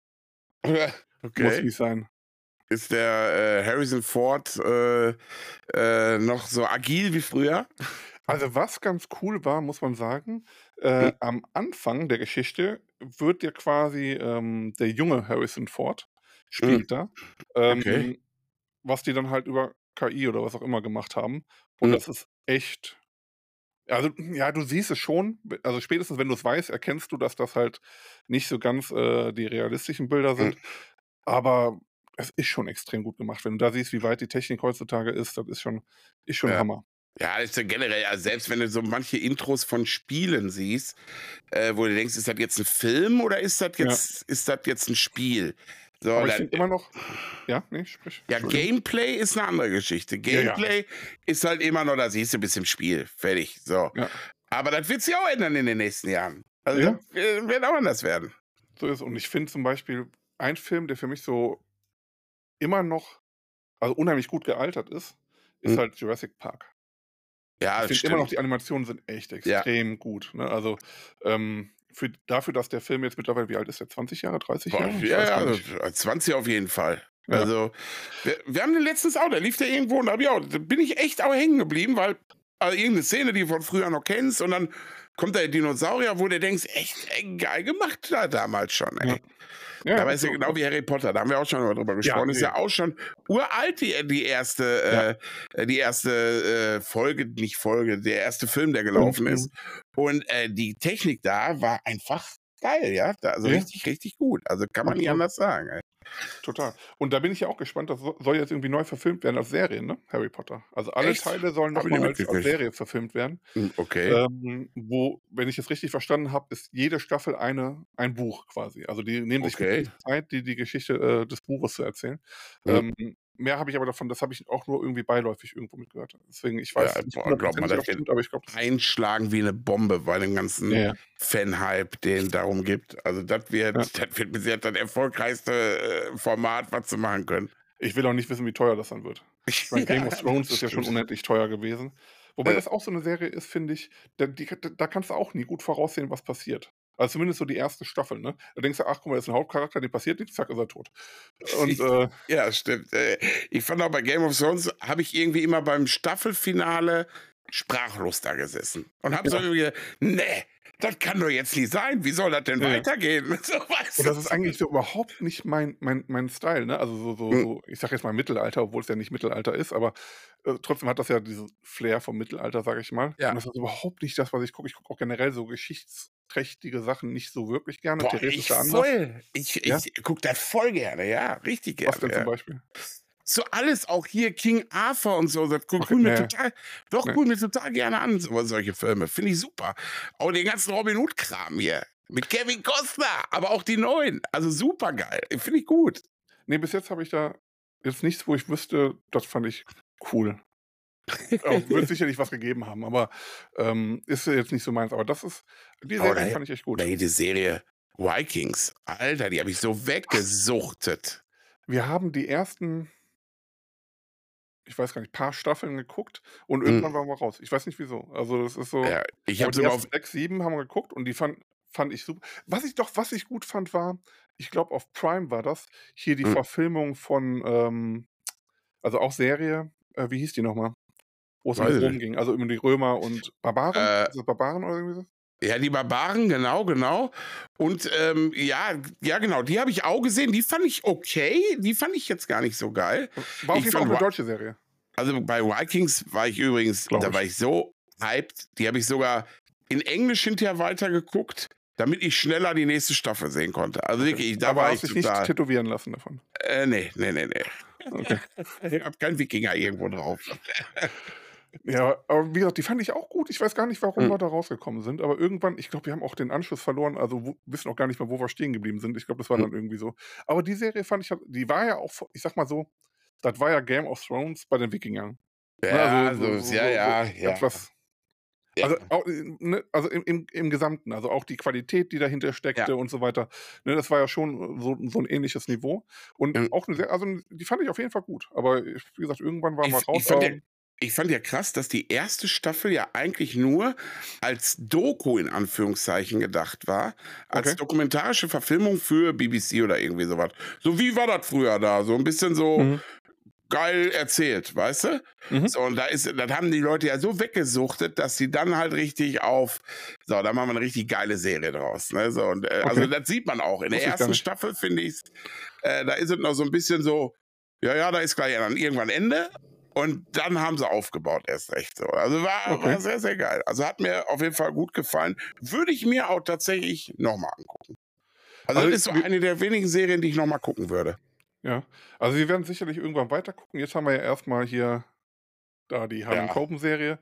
okay. Muss nicht sein. Ist der äh, Harrison Ford äh, äh, noch so agil wie früher? Also was ganz cool war, muss man sagen, äh, hm. am Anfang der Geschichte wird ja quasi ähm, der junge Harrison Ford spielt hm. da, ähm, okay. was die dann halt über KI oder was auch immer gemacht haben. Und mhm. das ist echt. Also, ja, du siehst es schon. Also, spätestens, wenn du es weißt, erkennst du, dass das halt nicht so ganz äh, die realistischen Bilder sind. Mhm. Aber es ist schon extrem gut gemacht. Wenn du da siehst, wie weit die Technik heutzutage ist, das ist schon, ist schon ja. Hammer. Ja, ist ja generell, also selbst wenn du so manche Intros von Spielen siehst, äh, wo du denkst, ist das jetzt ein Film oder ist das jetzt, ja. ist das jetzt ein Spiel? So, Aber ich finde immer noch. Ja, nee, sprich. Ja, Gameplay ist eine andere Geschichte. Gameplay ja, ja. ist halt immer noch, da siehst du bis im Spiel. Fertig. So. Ja. Aber das wird sich auch ändern in den nächsten Jahren. Also ja. das wird auch anders werden. So ist Und ich finde zum Beispiel ein Film, der für mich so immer noch, also unheimlich gut gealtert ist, ist hm. halt Jurassic Park. Ja, ich finde immer noch, die Animationen sind echt extrem ja. gut. Ne? Also ähm, für, dafür, dass der Film jetzt mittlerweile, wie alt ist der? 20 Jahre, 30 Jahre? Ich ja, ja, also 20 auf jeden Fall. Ja. Also, wir, wir, haben den letztens auch, da lief der irgendwo und da, ja, da bin ich echt auch hängen geblieben, weil also irgendeine Szene, die du von früher noch kennst und dann kommt der Dinosaurier, wo du denkst, echt ey, geil gemacht da damals schon, ey. Ja. Ja, Aber ist ja genau wie Harry Potter, da haben wir auch schon mal drüber gesprochen. ist nee. ja auch schon uralt, die, die erste, äh, die erste äh, Folge, nicht Folge, der erste Film, der gelaufen Mhm. ist. Und äh, die Technik da war einfach geil, ja. Also Ja. richtig, richtig gut. Also kann man nicht anders sagen. Ey. Total. Und da bin ich ja auch gespannt, das so- soll jetzt irgendwie neu verfilmt werden als Serie, ne? Harry Potter. Also alle Echt? Teile sollen nochmal als, als. Serie verfilmt werden. Hm, Okay. Ähm, wo, wenn ich es richtig verstanden habe, ist jede Staffel eine, ein Buch quasi. Also die nehmen sich Okay. Zeit, die, die Geschichte äh, des Buches zu erzählen. Mhm. Ähm, mehr habe ich aber davon, das habe ich auch nur irgendwie beiläufig irgendwo mitgehört. Deswegen, ich weiß Ja, nicht, boah, glaub mal, das stimmt, aber ich glaube, das Einschlagen wie eine Bombe bei dem ganzen ja. Fan-Hype, den darum gibt. Also das wird, Ja. das wird bis jetzt das erfolgreichste äh, Format, was sie machen können. Ich will auch nicht wissen, wie teuer das dann wird. Ich meine, Game of Thrones ist ja schon unendlich teuer gewesen. Wobei das auch so eine Serie ist, finde ich, da, die, da kannst du auch nie gut voraussehen, was passiert. Also zumindest so die erste Staffel, ne? Da denkst du, ach guck mal, das ist ein Hauptcharakter, dem passiert nichts, zack, ist er tot. Und äh, Ja, stimmt. Äh, Ich fand auch bei Game of Thrones habe ich irgendwie immer beim Staffelfinale sprachlos da gesessen und habe so Ja. irgendwie, nee, das kann doch jetzt nicht sein. Wie soll das denn Ja. weitergehen? So, Und das ist eigentlich so überhaupt nicht mein, mein, mein Style, ne? Also so, so, Mhm. so ich sag jetzt mal Mittelalter, obwohl es ja nicht Mittelalter ist, aber äh, trotzdem hat das ja diesen Flair vom Mittelalter, sag ich mal. Ja. Und das ist überhaupt nicht das, was ich gucke. Ich gucke auch generell so geschichtsträchtige Sachen nicht so wirklich gerne. Boah, ich voll. Ich, Ja? ich gucke das voll gerne, ja, richtig Was denn gerne. zum. Beispiel? So alles, auch hier King Arthur und so, das gucke Okay, ich mir nee. total, doch, Nee. guck ich mir total gerne an, so, solche Filme. Finde ich super. Auch den ganzen Robin Hood-Kram hier. Mit Kevin Costner, aber auch die neuen. Also super geil. Finde ich gut. Nee, bis jetzt habe ich da jetzt nichts, wo ich wüsste, das fand ich cool. Auch wird sicherlich was gegeben haben, aber ähm, ist jetzt nicht so meins. Aber das ist, die Aber Serie da- fand ich echt gut. Hier die Serie Vikings. Alter, die habe ich so weggesuchtet. Wir haben die ersten, ich weiß gar nicht, paar Staffeln geguckt und Mhm. irgendwann waren wir raus. Ich weiß nicht wieso. Also das ist so. Ja, ich habe sogar auf. sechs, sieben haben wir geguckt und die fand, fand ich super. Was ich doch, was ich gut fand, war, ich glaube auf Prime war das, hier die Mhm. Verfilmung von, ähm, also auch Serie, äh, wie hieß die nochmal? Wo es um Rom ging, also um die Römer und Barbaren. Äh, Barbaren oder irgendwie so? Ja, die Barbaren, genau, genau. Und ähm, ja, ja, genau, die habe ich auch gesehen. Die fand ich okay. Die fand ich jetzt gar nicht so geil. War auf ich jeden Fall eine deutsche Serie. Also bei Vikings war ich übrigens, Glaub da ich. war ich so hyped. Die habe ich sogar in Englisch hinterher weitergeguckt, damit ich schneller die nächste Staffel sehen konnte. Also wirklich, da Aber war ich dich nicht total. tätowieren lassen davon. Äh, nee, nee, nee, nee. Okay. Ich habe keinen Wikinger irgendwo drauf. Ja, aber wie gesagt, die fand ich auch gut. Ich weiß gar nicht, warum Hm. wir da rausgekommen sind, aber irgendwann, ich glaube, wir haben auch den Anschluss verloren, also wo, wissen auch gar nicht mehr, wo wir stehen geblieben sind. Ich glaube, das war Hm. dann irgendwie so. Aber die Serie fand ich, die war ja auch, ich sag mal so, das war ja Game of Thrones bei den Wikingern. Ne, Ja, also so, so- ja, ja, so ja. Etwas, ja. also, auch, ne, also im, im, im Gesamten, also auch die Qualität, die dahinter steckte und so weiter. Ne, das war ja schon so, so ein ähnliches Niveau. Und Ja. auch eine sehr, also die fand ich auf jeden Fall gut. Aber wie gesagt, irgendwann waren Ich- wir ich raus. fand ja- aber- Ich fand ja krass, dass die erste Staffel ja eigentlich nur als Doku in Anführungszeichen gedacht war. Als Okay. dokumentarische Verfilmung für BBC oder irgendwie sowas. So wie war das früher da? So ein bisschen so Mhm. geil erzählt, weißt du? Mhm. So, und da ist, das haben die Leute ja so weggesuchtet, dass sie dann halt richtig auf, so, da machen wir eine richtig geile Serie draus. Ne? So, und, äh, Also Okay. das sieht man auch. In der ich gar ersten. Staffel finde ich äh, da ist es noch so ein bisschen so, ja, ja, da ist gleich dann irgendwann Ende. Und dann haben sie aufgebaut, erst recht so. Also war, Okay. war sehr, sehr geil. Also hat mir auf jeden Fall gut gefallen. Würde ich mir auch tatsächlich nochmal angucken. Also, Also das ist so eine der wenigen Serien, die ich nochmal gucken würde. Ja, also wir werden sicherlich irgendwann weiter gucken. Jetzt haben wir ja erstmal hier da die Harlem Ja. Coben-Serie,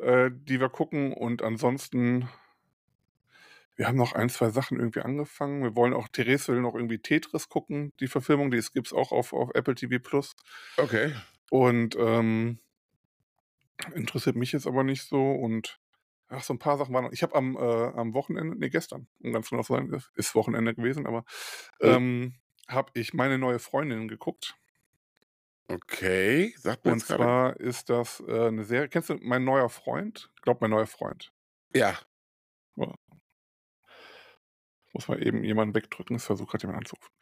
äh, die wir gucken. Und ansonsten, wir haben noch ein, zwei Sachen irgendwie angefangen. Wir wollen auch, Therese will noch irgendwie Tetris gucken, die Verfilmung, die gibt es auch auf, auf Apple TV Plus. Okay. Und ähm, interessiert mich jetzt aber nicht so. Und ach, so ein paar Sachen waren noch. Ich habe am, äh, am Wochenende, nee, gestern, um ganz genau zu sein, ist- Wochenende gewesen, aber Mhm. ähm, habe ich meine neue Freundin geguckt. Okay. Sagt mir Und jetzt gerade. zwar ist das äh, eine Serie. Kennst du mein neuer Freund? Ich glaube, mein neuer Freund. Ja. Muss mal eben jemanden wegdrücken. Es versucht gerade jemand anzurufen.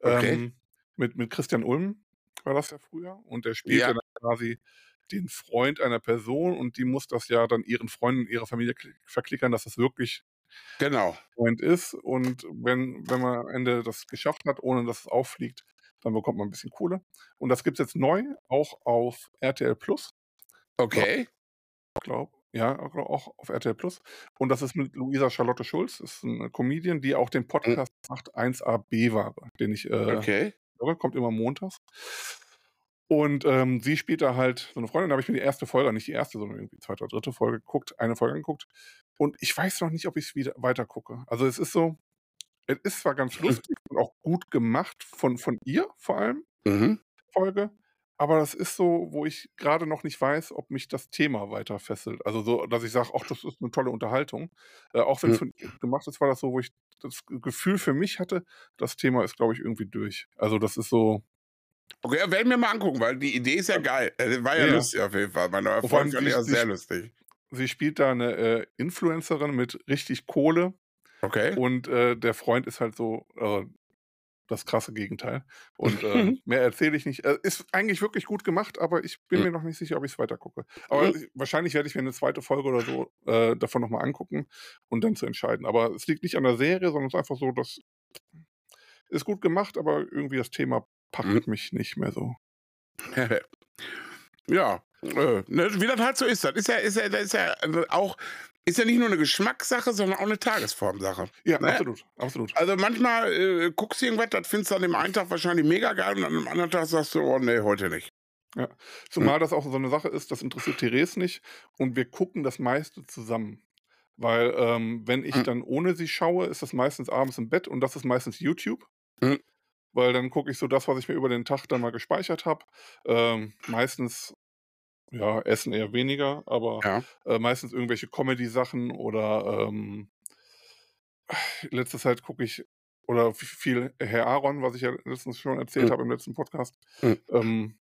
Okay. Ähm, mit, mit Christian Ulm war das ja früher. Und der spielt Ja. dann quasi den Freund einer Person und die muss das ja dann ihren Freunden, ihrer Familie kli- verklickern, dass es wirklich Genau. Freund ist. Und wenn, wenn man am Ende das geschafft hat, ohne dass es auffliegt, dann bekommt man ein bisschen Kohle. Und das gibt es jetzt neu, auch auf RTL Plus. Okay. Ich glaube, ja, auch auf RTL Plus. Und das ist mit Luisa Charlotte Schulz, das ist eine Comedian, die auch den Hm. Podcast macht 1AB Ware, den ich äh, Okay. Höre, kommt immer montags. Und ähm, sie spielt da halt so eine Freundin, da habe ich mir die erste Folge, nicht die erste, sondern irgendwie zweite oder dritte Folge geguckt, eine Folge angeguckt. Und ich weiß noch nicht, ob ich es wieder weiter gucke. Also es ist so, es ist zwar ganz lustig und auch gut gemacht von, von ihr vor allem, Mhm. Folge, aber das ist so, wo ich gerade noch nicht weiß, ob mich das Thema weiter fesselt. Also so, dass ich sage, ach, das ist eine tolle Unterhaltung. Äh, auch wenn es Mhm. von ihr gemacht ist, war das so, wo ich das Gefühl für mich hatte, das Thema ist, glaube ich, irgendwie durch. Also das ist so, Okay, ja, werden wir mal angucken, weil die Idee ist ja geil. Äh, War ja, Ja. lustig auf jeden Fall. Meine Erfolg auch sie- sehr lustig. sie spielt da eine äh, Influencerin mit richtig Kohle Okay. und äh, der Freund ist halt so äh, das krasse Gegenteil. Und äh, mehr erzähle ich nicht. Äh, ist eigentlich wirklich gut gemacht, aber ich bin Mhm. mir noch nicht sicher, ob ich es weiter gucke. Aber ich- wahrscheinlich werde ich mir eine zweite Folge oder so äh, davon nochmal angucken und dann zu entscheiden. Aber es liegt nicht an der Serie, sondern es ist einfach so, das ist gut gemacht, aber irgendwie das Thema packt Mhm. mich nicht mehr so. ja, äh, ne, wie das halt so ist. Das ist ja, ist ja, das ist ja äh, auch, ist ja nicht nur eine Geschmackssache, sondern auch eine Tagesformsache. Ja, Ne? absolut, absolut. Also manchmal äh, guckst du irgendwas, das findest du an dem einen Tag wahrscheinlich mega geil und an dem anderen Tag sagst du, oh nee, heute nicht. Zumal das auch so eine Sache ist, das interessiert Therese nicht und wir gucken das meiste zusammen. Weil ähm, wenn ich Mhm. dann ohne sie schaue, ist das meistens abends im Bett und das ist meistens YouTube. Mhm. Weil dann gucke ich so das, was ich mir über den Tag dann mal gespeichert habe. Ähm, meistens, ja, Essen eher weniger, aber Ja. äh, meistens irgendwelche Comedy-Sachen oder ähm, letzte Zeit gucke ich oder viel Herr Aaron, was ich ja letztens schon erzählt Mhm. habe im letzten Podcast. Mhm. Ähm,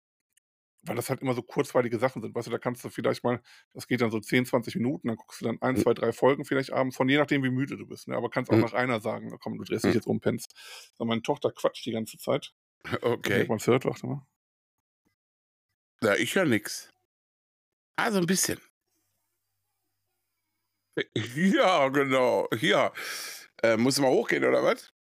weil das halt immer so kurzweilige Sachen sind. Weißt du, da kannst du vielleicht mal, das geht dann so 10, 20 Minuten, dann guckst du dann ein, Mhm. zwei, drei Folgen vielleicht abends von, je nachdem, wie müde du bist. Ne? Aber kannst auch Mhm. nach einer sagen, "Na komm, du drehst Mhm. dich jetzt um, pennst. Meine Tochter quatscht die ganze Zeit. Okay. Man es hört, warte mal. Ja, ich höre nix. Also ein bisschen. Ja, genau. Ja. Äh, muss mal hochgehen, oder was?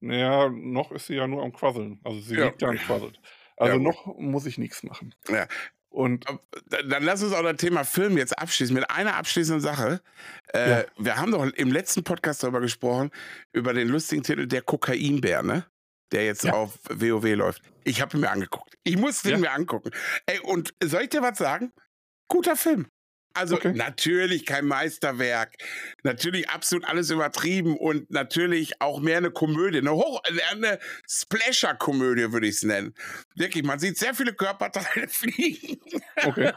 Naja, noch ist sie ja nur am Quasseln. Also sie Ja. liegt da und quasselt. Also gut. noch muss ich nichts machen. Ja. Und Dann dann lass uns auch das Thema Film jetzt abschließen mit einer abschließenden Sache. Äh, Ja. Wir haben doch im letzten Podcast darüber gesprochen, über den lustigen Titel Der Kokainbär, ne? Der jetzt Ja. auf WoW läuft. Ich habe ihn mir angeguckt. Ich musste ihn Ja. mir angucken. Ey, und soll ich dir was sagen? Guter Film. Also Okay. natürlich kein Meisterwerk, natürlich absolut alles übertrieben und natürlich auch mehr eine Komödie, eine, Hoch eine Splasher-Komödie würde ich es nennen. Wirklich, man sieht sehr viele Körperteile fliegen. okay.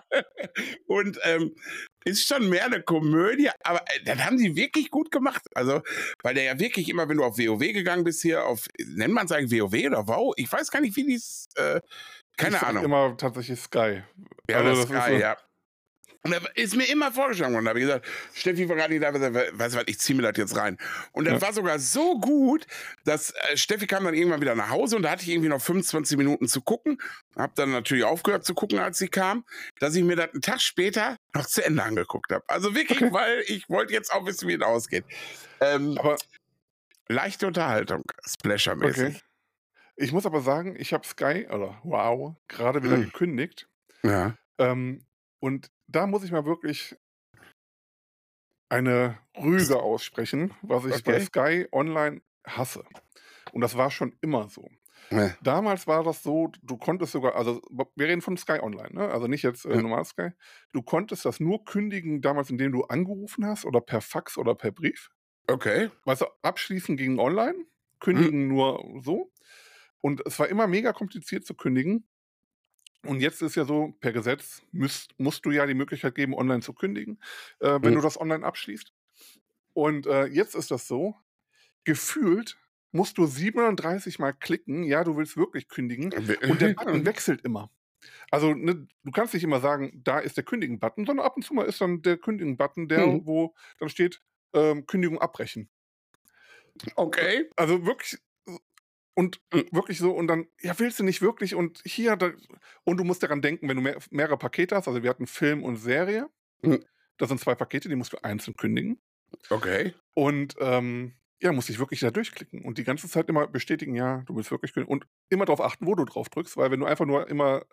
Und ähm, ist schon mehr eine Komödie, aber äh, das haben die wirklich gut gemacht. Also, weil der ja wirklich immer, wenn du auf WoW gegangen bist, hier auf, nennt man es eigentlich WoW oder WoW? Ich weiß gar nicht, wie dies, äh, keine ich Ahnung. immer tatsächlich Sky. Ja, Also das, das ist so- ja. Und da ist mir immer vorgeschlagen worden. Da habe ich gesagt, Steffi war gerade nicht da, weißt du was, ich ziehe mir das jetzt rein. Und das Ja. war sogar so gut, dass äh, Steffi kam dann irgendwann wieder nach Hause und da hatte ich irgendwie noch 25 Minuten zu gucken. Hab dann natürlich aufgehört zu gucken, als sie kam, dass ich mir das einen Tag später noch zu Ende angeguckt habe. Also wirklich, weil ich wollte jetzt auch wissen, wie es ausgeht. Ähm, Aber leichte Unterhaltung, Splasher-mäßig. okay. Ich muss aber sagen, ich habe Sky, oder wow, gerade wieder Mhm. gekündigt. Ja. Ähm, und da muss ich mal wirklich eine Rüge aussprechen, was ich bei Okay. Sky Online hasse. Und das war schon immer so. Ja. Damals war das so, du konntest sogar, also wir reden von Sky Online, ne? also nicht jetzt äh, Ja. normal Sky. Du konntest das nur kündigen damals, indem du angerufen hast oder per Fax oder per Brief. Okay. Weißt du, abschließen ging online, kündigen nur so. Und es war immer mega kompliziert zu kündigen. Und jetzt ist ja so, per Gesetz müsst, musst du ja die Möglichkeit geben, online zu kündigen, äh, wenn Mhm. du das online abschließt. Und äh, jetzt ist das so, gefühlt musst du 37 Mal klicken, ja, du willst wirklich kündigen. Und der Button wechselt immer. Also ne, du kannst nicht immer sagen, da ist der Kündigen-Button, sondern ab und zu mal ist dann der Kündigen-Button der, Mhm. wo dann steht, ähm, Kündigung abbrechen. Okay. Also wirklich und Mhm. wirklich so und dann, ja, willst du nicht wirklich und hier da, und du musst daran denken, wenn du mehr, mehrere Pakete hast, also wir hatten Film und Serie, Mhm. das sind zwei Pakete, die musst du einzeln kündigen. Okay. Und ähm, ja, musste ich wirklich da durchklicken und die ganze Zeit immer bestätigen, ja, du bist wirklich König. Und immer darauf achten, wo du drauf drückst, weil wenn du einfach nur immer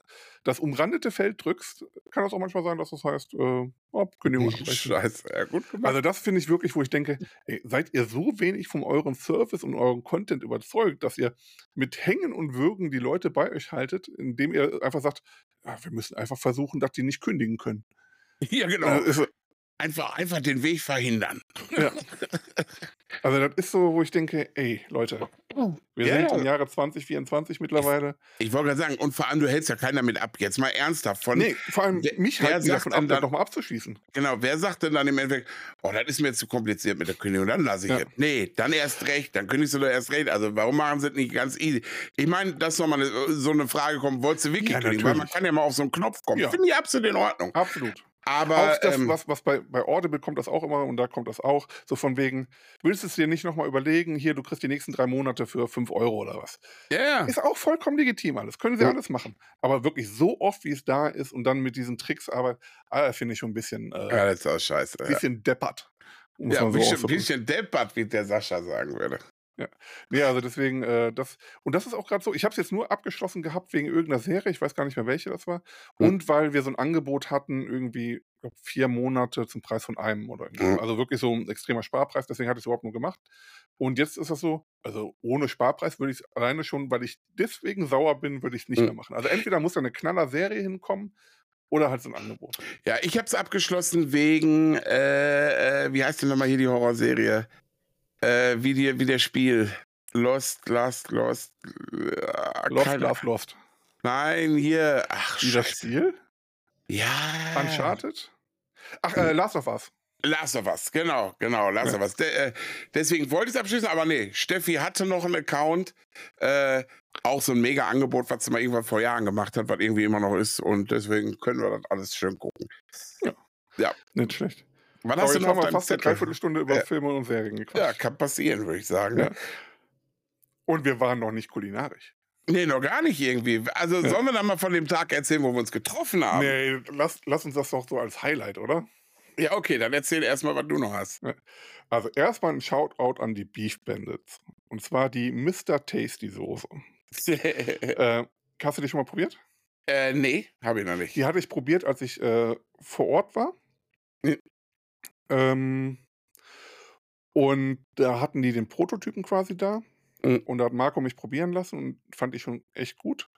das umrandete Feld drückst, kann das auch manchmal sein, dass das heißt, äh, oh, Kündigung. Scheiße, ja, gut gemacht. Also das finde ich wirklich, wo ich denke, ey, seid ihr so wenig von eurem Service und eurem Content überzeugt, dass ihr mit Hängen und Würgen die Leute bei euch haltet, indem ihr einfach sagt, ja, wir müssen einfach versuchen, dass die nicht kündigen können. ja, genau. Also, Einfach, einfach den Weg verhindern. ja. also das ist so, wo ich denke, ey, Leute, wir Ja, sind ja. im Jahre 2024 mittlerweile. Ich wollte gerade sagen, und vor allem, du hältst ja keiner mit ab. Jetzt mal ernsthaft von. Nee, vor allem wer- mich sagt davon ab, das dann- nochmal abzuschließen. Genau, wer sagt denn dann im Endeffekt, oh, das ist mir zu kompliziert mit der Kündigung, dann lasse ich Ja. es. Nee, dann erst recht, dann kündigst du doch erst recht. Also warum machen sie es nicht ganz easy? Ich meine, dass nochmal so eine Frage kommt, wolltest du wirklich Ja, kündigen? Weil man kann ja mal auf so einen Knopf kommen. Ja. Finde ich absolut in Ordnung. Absolut. Aber auch das, ähm, was, was bei, bei Audible kommt das auch immer und da kommt das auch. So von wegen, willst du es dir nicht nochmal überlegen, hier, du kriegst die nächsten drei Monate für 5 Euro oder was. ja, ja. Ist auch vollkommen legitim alles. Können sie Ja. alles machen. Aber wirklich so oft, wie es da ist und dann mit diesen Tricks arbeitet, ah, finde ich schon ein bisschen, äh, ja, das ist auch scheiße. Ja, bisschen deppert. Muss ja man so bisschen, bisschen deppert, wie der Sascha sagen würde. Nee, also deswegen, äh, das, und das ist auch gerade so, ich habe es jetzt nur abgeschlossen gehabt wegen irgendeiner Serie, ich weiß gar nicht mehr, welche das war. Hm. Und weil wir so ein Angebot hatten, irgendwie, ich glaub, vier Monate zum Preis von einem oder irgendwie. Hm. Also wirklich so ein extremer Sparpreis, deswegen hatte ich es überhaupt nur gemacht. Und jetzt ist das so, also ohne Sparpreis würde ich es alleine schon, weil ich deswegen sauer bin, würde ich es nicht Hm. mehr machen. Also entweder muss da eine Knaller-Serie hinkommen oder halt so ein Angebot. Ja, ich habe es abgeschlossen wegen, äh, äh, wie heißt denn nochmal hier die Horrorserie? Äh, wie, die, wie der Spiel. Lost, Lost, Lost. Äh, Lost, Love, Lost. Nein, hier. Ach, Wie das. Spiel? Ja. Uncharted? Ach, äh, Last of Us. Last of Us, genau, genau, Last Ja. of Us. De, äh, deswegen wollte ich es abschließen, aber nee, Steffi hatte noch einen Account, äh, auch so ein mega Angebot, was sie mal irgendwann vor Jahren gemacht hat, was irgendwie immer noch ist und deswegen können wir das alles schön gucken. Nicht schlecht. Aber hast du noch deinem fast eine? Dreiviertelstunde über Ja. Filme und Serien gequatscht. Ja, kann passieren, würde ich sagen. Ja. Ne? Und wir waren noch nicht kulinarisch. Nee, noch gar nicht irgendwie. Also Ja. sollen wir dann mal von dem Tag erzählen, wo wir uns getroffen haben? Nee, lass, lass uns das doch so als Highlight, oder? Ja, okay, dann erzähl erstmal, was du noch hast. Also erstmal ein Shoutout an die Beef Bandits. Und zwar die Mr. Tasty Soße. Äh, hast du die schon mal probiert? äh, nee, habe ich noch nicht. Die hatte ich probiert, als ich äh, vor Ort war. Ähm, und da hatten die den Prototypen quasi da. Mhm. Und da hat Marco mich probieren lassen und fand ich schon echt gut.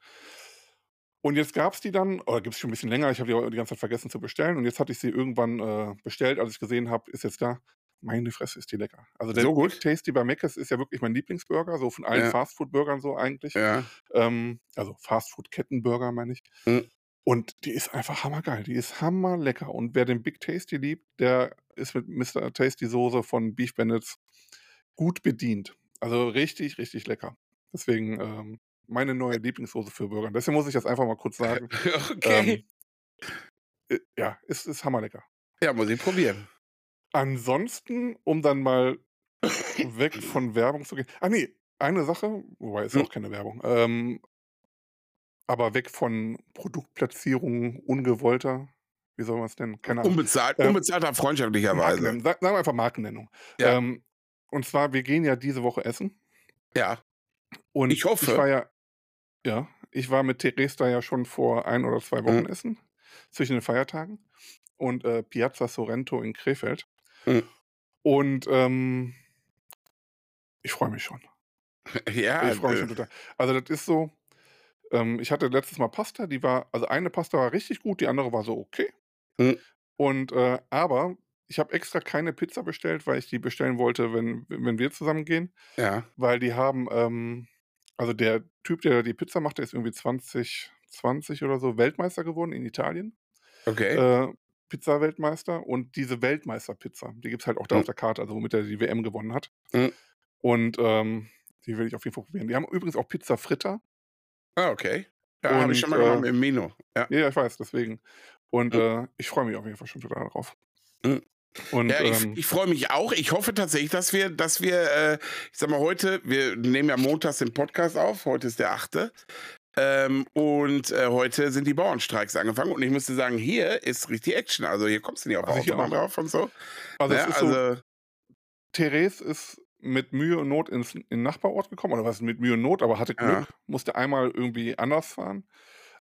Und jetzt gab es die dann, oder gibt es schon ein bisschen länger, ich habe die auch die ganze Zeit vergessen zu bestellen. Und jetzt hatte ich sie irgendwann äh, bestellt, als ich gesehen habe, ist jetzt da. Meine Fresse, ist die lecker. Also der So gut? Big Tasty bei Mc's ist ja wirklich mein Lieblingsburger, so von allen Ja. Fastfood-Burgern so eigentlich. Ja. Ähm, also Fastfood-Kettenburger, meine ich. Mhm. Und die ist einfach hammergeil. Die ist hammerlecker. Und wer den Big Tasty liebt, der ist mit Mr. Tasty Soße von Beef Bandits gut bedient. Also richtig, richtig lecker. Deswegen ähm, meine neue Lieblingssoße für Burger. Deswegen muss ich das einfach mal kurz sagen. Okay. Ähm, äh, ja, ist, ist hammerlecker. ja, muss ich probieren. Ansonsten, um dann mal weg von Werbung zu gehen. Ah nee, eine Sache, wobei ist Hm. auch keine Werbung. Ähm, aber weg von Produktplatzierung ungewollter, wie soll man es nennen? Keine Ahnung. Unbezahlt, Ähm, unbezahlter freundlicherweise. Markennennung. Sa- Sagen wir einfach Markennennung. Ja. Ähm, und zwar, wir gehen ja diese Woche essen. Ja. Und Ich hoffe. Ich war ja, ja, ich war mit Therese da ja schon vor ein oder zwei Wochen Mhm. essen, zwischen den Feiertagen. Und äh, Piazza Sorrento in Krefeld. Mhm. Und ähm, ich freue mich schon. Ja, ich freue mich äh, schon total. Also, das ist so. Ähm, ich hatte letztes Mal Pasta, die war, also eine Pasta war richtig gut, die andere war so okay. Mhm. Und, äh, aber ich habe extra keine Pizza bestellt, weil ich die bestellen wollte, wenn, wenn wir zusammen gehen. ja. Weil die haben, ähm, also der Typ, der die Pizza macht, der ist irgendwie 2020 oder so Weltmeister geworden in Italien. Okay. Äh, Pizza-Weltmeister. Und diese Weltmeister-Pizza, die gibt es halt auch da Mhm. auf der Karte, also womit er die WM gewonnen hat. Mhm. Und ähm, die will ich auf jeden Fall probieren. Die haben übrigens auch Pizza Fritter. ah, okay. Ja, habe ich schon mal äh, im Mino. Ja. Ja, ich weiß, deswegen. Und Mhm. äh, ich freue mich auf jeden Fall schon total drauf. Mhm. Und Ja, ich, ähm, ich freue mich auch. Ich hoffe tatsächlich, dass wir, dass wir, äh, ich sag mal, heute, wir nehmen ja montags den Podcast auf, heute ist der 8. Ähm, und äh, heute sind die Bauernstreiks angefangen und ich müsste sagen, hier ist richtig Action. Also hier kommst du nicht auf Also Autobahn drauf und so. also Ne? es ist so, also Therese ist mit Mühe und Not ins, in den Nachbarort gekommen, oder was mit Mühe und Not, aber hatte Glück, Ja. musste einmal irgendwie anders fahren.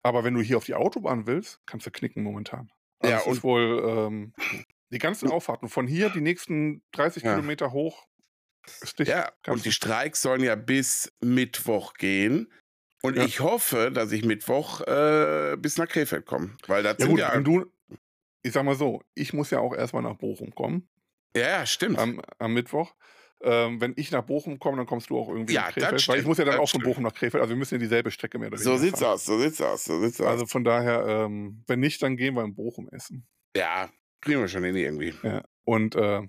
Aber wenn du hier auf die Autobahn willst, kannst du knicken momentan. Also Ja, und- wohl ähm, die ganzen Auffahrten von hier die nächsten 30 Ja. Kilometer hoch ist dicht. Ja, und die Streiks sollen ja bis Mittwoch gehen. Und Ja. ich hoffe, dass ich Mittwoch äh, bis nach Krefeld komme. Weil das ja sind gut, ja. wenn du, ich sag mal so, ich muss ja auch erstmal nach Bochum kommen ja, ja, stimmt. am, am Mittwoch. Ähm, wenn ich nach Bochum komme, dann kommst du auch irgendwie Ja, nach Krefeld. Weil ich stimmt, muss ja dann auch von stimmt. Bochum nach Krefeld. Also wir müssen ja dieselbe Strecke mehr oder so weniger sieht's fahren. aus, so sieht's aus, so sieht's aus. Also von daher, ähm, wenn nicht, dann gehen wir in Bochum essen. ja, kriegen wir schon hin irgendwie. Ja. Und äh,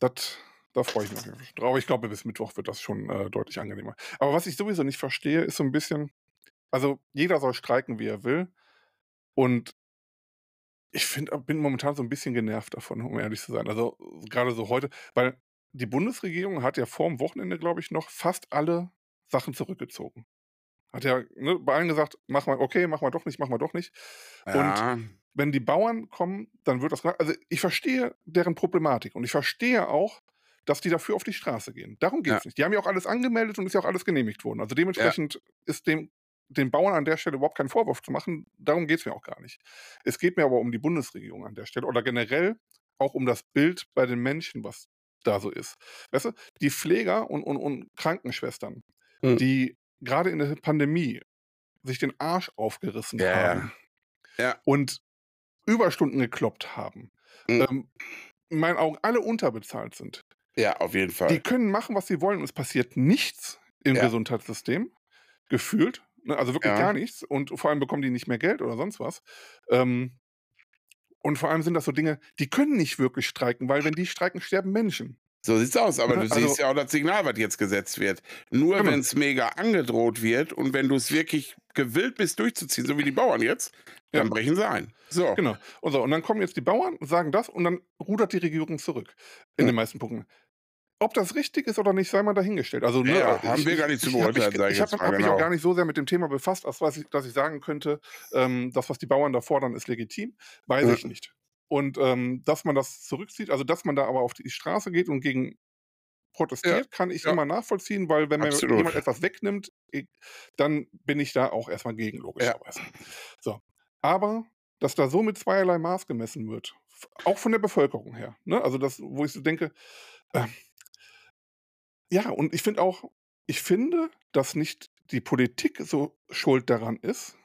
das, da freue ich mich drauf. Aber ich glaube, bis Mittwoch wird das schon äh, deutlich angenehmer. Aber was ich sowieso nicht verstehe, ist so ein bisschen, also jeder soll streiken, wie er will. Und ich finde, bin momentan so ein bisschen genervt davon, um ehrlich zu sein. Also gerade so heute, weil die Bundesregierung hat ja vor dem Wochenende, glaube ich, noch fast alle Sachen zurückgezogen. Hat ja ne, bei allen gesagt, mach mal, okay, mach mal doch nicht, mach mal doch nicht. Ja, wenn die Bauern kommen, dann wird das gemacht. Also ich verstehe deren Problematik und ich verstehe auch, dass die dafür auf die Straße gehen. Darum geht es Ja. nicht. Die haben ja auch alles angemeldet und ist ja auch alles genehmigt worden. Also dementsprechend ist dem den Bauern an der Stelle überhaupt keinen Vorwurf zu machen. Darum geht es mir auch gar nicht. Es geht mir aber um die Bundesregierung an der Stelle oder generell auch um das Bild bei den Menschen, was da so ist. Weißt du, die Pfleger und, und, und Krankenschwestern, Mhm. die gerade in der Pandemie sich den Arsch aufgerissen Ja, haben Ja. und Überstunden gekloppt haben, Mhm. ähm, in meinen Augen alle unterbezahlt sind. ja, auf jeden Fall. Die können machen, was sie wollen und es passiert nichts im Ja. Gesundheitssystem, gefühlt. ne, Also wirklich Ja. gar nichts. Und vor allem bekommen die nicht mehr Geld oder sonst was. Ähm, und vor allem sind das so Dinge, die können nicht wirklich streiken, weil wenn die streiken, sterben Menschen. So sieht's aus, aber Ne, du also- siehst ja auch das Signal, was jetzt gesetzt wird. Nur Genau. wenn es mega angedroht wird und wenn du es wirklich gewillt bist durchzuziehen, so wie die Bauern jetzt, dann Ja. brechen sie ein. So. Genau. Und, so, und dann kommen jetzt die Bauern, sagen das und dann rudert die Regierung zurück. In Ja. den meisten Punkten. Ob das richtig ist oder nicht, sei mal dahingestellt. Also, ne, Ja, haben wir gar nicht zu beurteilen, ich, ich ich habe hab mich genau. auch gar nicht so sehr mit dem Thema befasst, als was ich, dass ich sagen könnte, ähm, das, was die Bauern da fordern, ist legitim. Weiß Ja. ich nicht. Und ähm, dass man das zurückzieht, also dass man da aber auf die Straße geht und gegen protestiert, kann ich ja. immer nachvollziehen, weil wenn mir jemand etwas wegnimmt, dann bin ich da auch erstmal gegen, logischerweise. So. Aber dass da so mit zweierlei Maß gemessen wird, auch von der Bevölkerung her, ne? also das, wo ich so denke, äh, ja, und ich finde auch, ich finde, dass nicht die Politik so schuld daran ist,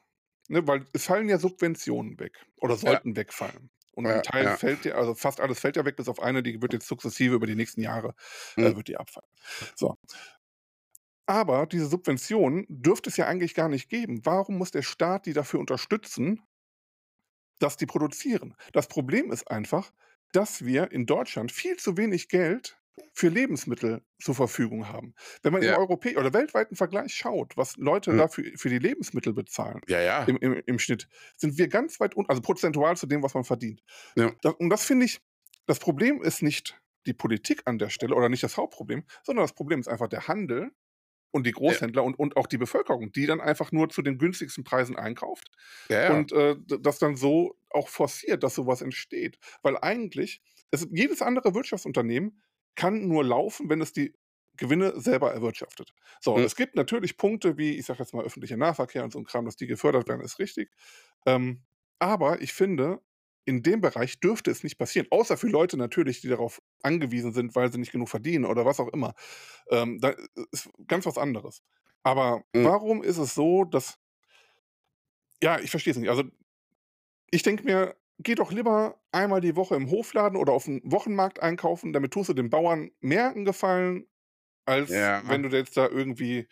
ne? weil es fallen ja Subventionen weg oder sollten wegfallen. Und Ja, ein Teil ja. fällt ja, also fast alles fällt ja weg, bis auf eine, die wird jetzt sukzessive über die nächsten Jahre, äh, Mhm. wird die abfallen. So. Aber diese Subventionen dürfte es ja eigentlich gar nicht geben. Warum muss der Staat die dafür unterstützen, dass die produzieren? Das Problem ist einfach, dass wir in Deutschland viel zu wenig Geld für Lebensmittel zur Verfügung haben. Wenn man Ja. im europäischen oder weltweiten Vergleich schaut, was Leute Mhm. dafür für die Lebensmittel bezahlen, Ja, ja. im, im, im Schnitt, sind wir ganz weit unten, also prozentual zu dem, was man verdient. Das, und das finde ich, das Problem ist nicht die Politik an der Stelle oder nicht das Hauptproblem, sondern das Problem ist einfach der Handel und die Großhändler und, und auch die Bevölkerung, die dann einfach nur zu den günstigsten Preisen einkauft und äh, das dann so auch forciert, dass sowas entsteht. Weil eigentlich, es, jedes andere Wirtschaftsunternehmen kann nur laufen, wenn es die Gewinne selber erwirtschaftet. So, Mhm. es gibt natürlich Punkte wie, ich sage jetzt mal, öffentlicher Nahverkehr und so ein Kram, dass die gefördert werden, ist richtig. Ähm, aber ich finde, in dem Bereich dürfte es nicht passieren. Außer für Leute natürlich, die darauf angewiesen sind, weil sie nicht genug verdienen oder was auch immer. Ähm, da ist ganz was anderes. Aber Mhm. warum ist es so, dass. Ja, ich verstehe es nicht. Also, ich denke mir, geh doch lieber einmal die Woche im Hofladen oder auf dem Wochenmarkt einkaufen, damit tust du den Bauern mehr einen Gefallen, als Ja. wenn du jetzt da irgendwie,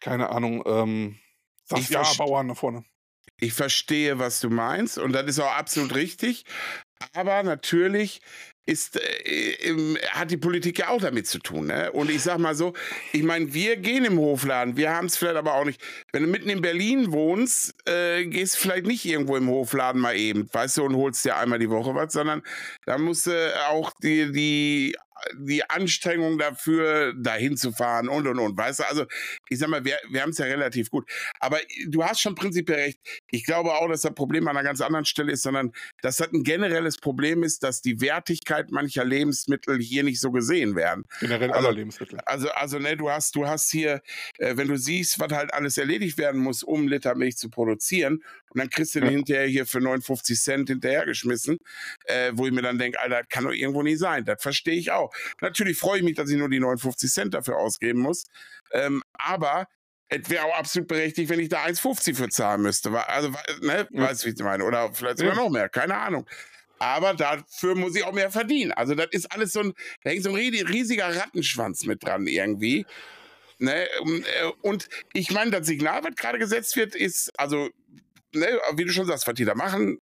keine Ahnung, ähm, sagst, Ich ja, Bauern da vorne. Ich verstehe, was du meinst und das ist auch absolut richtig. Aber natürlich ist, äh, hat die Politik ja auch damit zu tun. Ne? Und ich sag mal so, ich meine, wir gehen im Hofladen, wir haben es vielleicht aber auch nicht. Wenn du mitten in Berlin wohnst, äh, gehst vielleicht nicht irgendwo im Hofladen mal eben, weißt du, und holst dir einmal die Woche was, sondern da musst du auch die, die die Anstrengung dafür, dahin zu fahren und und und. Weißt du, also ich sag mal, wir, wir haben es ja relativ gut. Aber du hast schon prinzipiell recht. Ich glaube auch, dass das Problem an einer ganz anderen Stelle ist, sondern dass das ein generelles Problem ist, dass die Wertigkeit mancher Lebensmittel hier nicht so gesehen werden. Generell Also- aller Lebensmittel. Also, also ne, du hast, du hast hier, äh, wenn du siehst, was halt alles erledigt werden muss, um einen Liter Milch zu produzieren, und dann kriegst du den Ja. hinterher hier für 59 Cent hinterhergeschmissen, äh, wo ich mir dann denke, Alter, das kann doch irgendwo nicht sein. Das verstehe ich auch. Natürlich freue ich mich, dass ich nur die 59 Cent dafür ausgeben muss. Ähm, aber es wäre auch absolut berechtigt, wenn ich da 1,50 für zahlen müsste. Also, ne, Ja. weißt du, wie ich meine? Oder vielleicht sogar noch mehr, keine Ahnung. Aber dafür muss ich auch mehr verdienen. Also, das ist alles so ein, da hängt so ein rie- riesiger Rattenschwanz mit dran irgendwie. Ne? Und, äh, Und ich meine, das Signal, was gerade gesetzt wird, ist, also, ne, wie du schon sagst, was die da machen,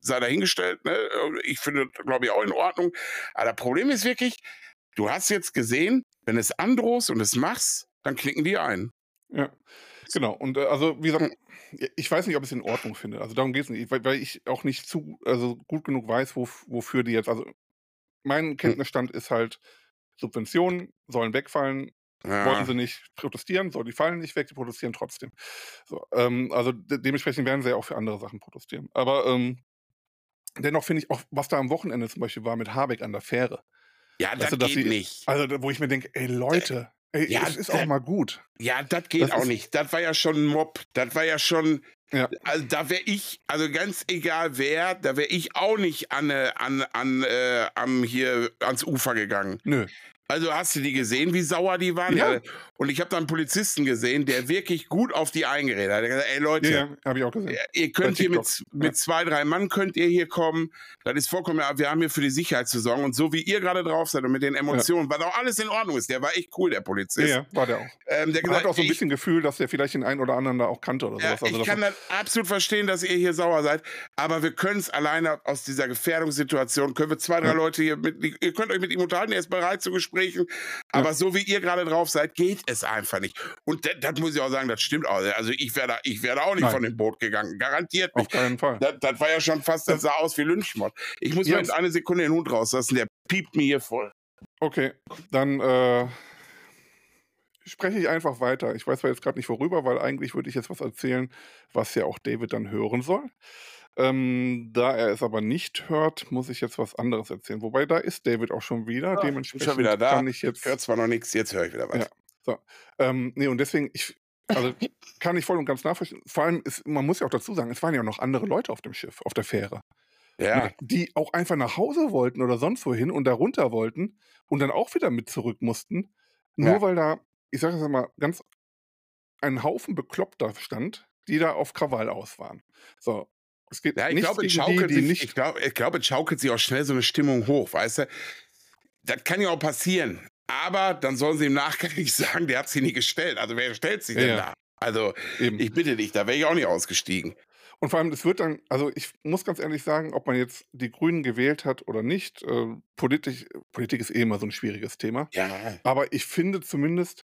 sei dahingestellt. Ne? Ich finde, glaube ich, auch in Ordnung. Aber das Problem ist wirklich, du hast jetzt gesehen, wenn es androhst und es machst, dann klicken die ein. Ja, genau. Und äh, also, wie Hm. gesagt, ich weiß nicht, ob ich es in Ordnung finde. Also darum geht es nicht, weil, weil ich auch nicht zu, also gut genug weiß, wof- wofür die jetzt, also Hm. mein Kenntnisstand ist halt, Subventionen sollen wegfallen, wollen Ja. sie nicht protestieren, so, die fallen nicht weg, die protestieren trotzdem. So, ähm, also de dementsprechend werden sie ja auch für andere Sachen protestieren. Aber ähm, dennoch finde ich auch, was da am Wochenende zum Beispiel war mit Habeck an der Fähre. Ja, das geht sie- nicht. Also, wo ich mir denke, ey Leute, ey, Ja, es ist auch mal gut. Ja, das geht Das auch nicht. Das war ja schon ein Mob. Das war ja schon. Ja. Also da wäre ich, also ganz egal wer, da wäre ich auch nicht an, äh, an, an, äh, am hier ans Ufer gegangen. Nö. Also hast du die gesehen, wie sauer die waren? Ja. Ja. Und ich habe da einen Polizisten gesehen, der wirklich gut auf die eingeredet hat. Er hat gesagt, ey Leute, Ja, ja, habe ich auch gesehen. Ja, Ihr könnt hier mit, mit ja. zwei, drei Mann könnt ihr hier kommen. Das ist vollkommen, ja, wir haben hier für die Sicherheit zu sorgen. Und so wie ihr gerade drauf seid und mit den Emotionen, was auch alles in Ordnung ist, der war echt cool, der Ja, Polizist. ja, war der auch. Ähm, der Man hat auch so ein ich- bisschen Gefühl, dass der vielleicht den einen oder anderen da auch kannte oder ja, sowas. Also ich kann das absolut verstehen, dass ihr hier sauer seid, aber wir können es alleine aus dieser Gefährdungssituation, können wir zwei, drei Ja. Leute hier mit, ihr könnt euch mit ihm unterhalten, er ist bereit zu Gesprächen, aber so wie ihr gerade drauf seid, geht es einfach nicht. Und das, das muss ich auch sagen, das stimmt auch. Also ich wäre da, ich wäre da auch nicht Nein. von dem Boot gegangen, garantiert nicht. auf keinen Fall. Das, das war ja schon fast, das sah aus wie Lynchmord. Ich muss Ja, jetzt eine Sekunde den Hund rauslassen, der piept mir hier voll. Okay, dann äh, spreche ich einfach weiter. Ich weiß zwar jetzt gerade nicht worüber, weil eigentlich würde ich jetzt was erzählen, was ja auch David dann hören soll. Ähm, da er es aber nicht hört, muss ich jetzt was anderes erzählen. Wobei da ist David auch schon wieder. Ah, Dementsprechend schon wieder da. kann ich jetzt. Ich höre zwar noch nichts, jetzt höre ich wieder was. Ja. So. Ähm, nee, und deswegen, ich, also kann ich voll und ganz nachvollziehen. Vor allem, ist, man muss ja auch dazu sagen, es waren ja auch noch andere Leute auf dem Schiff, auf der Fähre. Ja, die auch einfach nach Hause wollten oder sonst wohin und da runter wollten und dann auch wieder mit zurück mussten, nur Ja. weil da, ich sage es mal, ganz ein Haufen Bekloppter stand, die da auf Krawall aus waren. So, es geht ja ich glaube, es gegen die, schaukelt die sich, nicht. ich glaube, ich glaub, es schaukelt sich auch schnell so eine Stimmung hoch, weißt du? Das kann ja auch passieren. Aber dann sollen sie im Nachgang nicht sagen, der hat sie nie gestellt. Also wer stellt sich Ja, denn ja. da? Also eben. ich bitte dich, da wäre ich auch nicht ausgestiegen. Und vor allem, es wird dann, also ich muss ganz ehrlich sagen, ob man jetzt die Grünen gewählt hat oder nicht, äh, politisch, Politik ist eh immer so ein schwieriges Thema. Ja, Aber ich finde zumindest,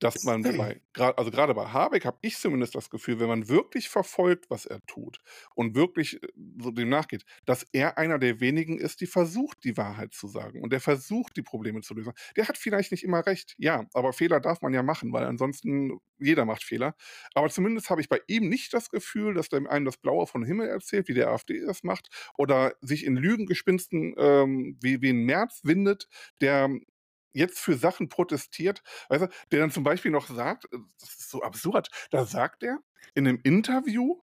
dass man bei, gra- also gerade bei Habeck habe ich zumindest das Gefühl, wenn man wirklich verfolgt, was er tut und wirklich äh, so dem nachgeht, dass er einer der wenigen ist, die versucht, die Wahrheit zu sagen und der versucht, die Probleme zu lösen. Der hat vielleicht nicht immer recht, ja, aber Fehler darf man ja machen, weil ansonsten jeder macht Fehler. Aber zumindest habe ich bei ihm nicht das Gefühl, dass der einem das Blaue vom Himmel erzählt, wie der AfD das macht, oder sich in Lügengespinsten ähm, wie, wie ein März windet, der jetzt für Sachen protestiert, weißt du, der dann zum Beispiel noch sagt, äh, das ist so absurd, da sagt er in einem Interview,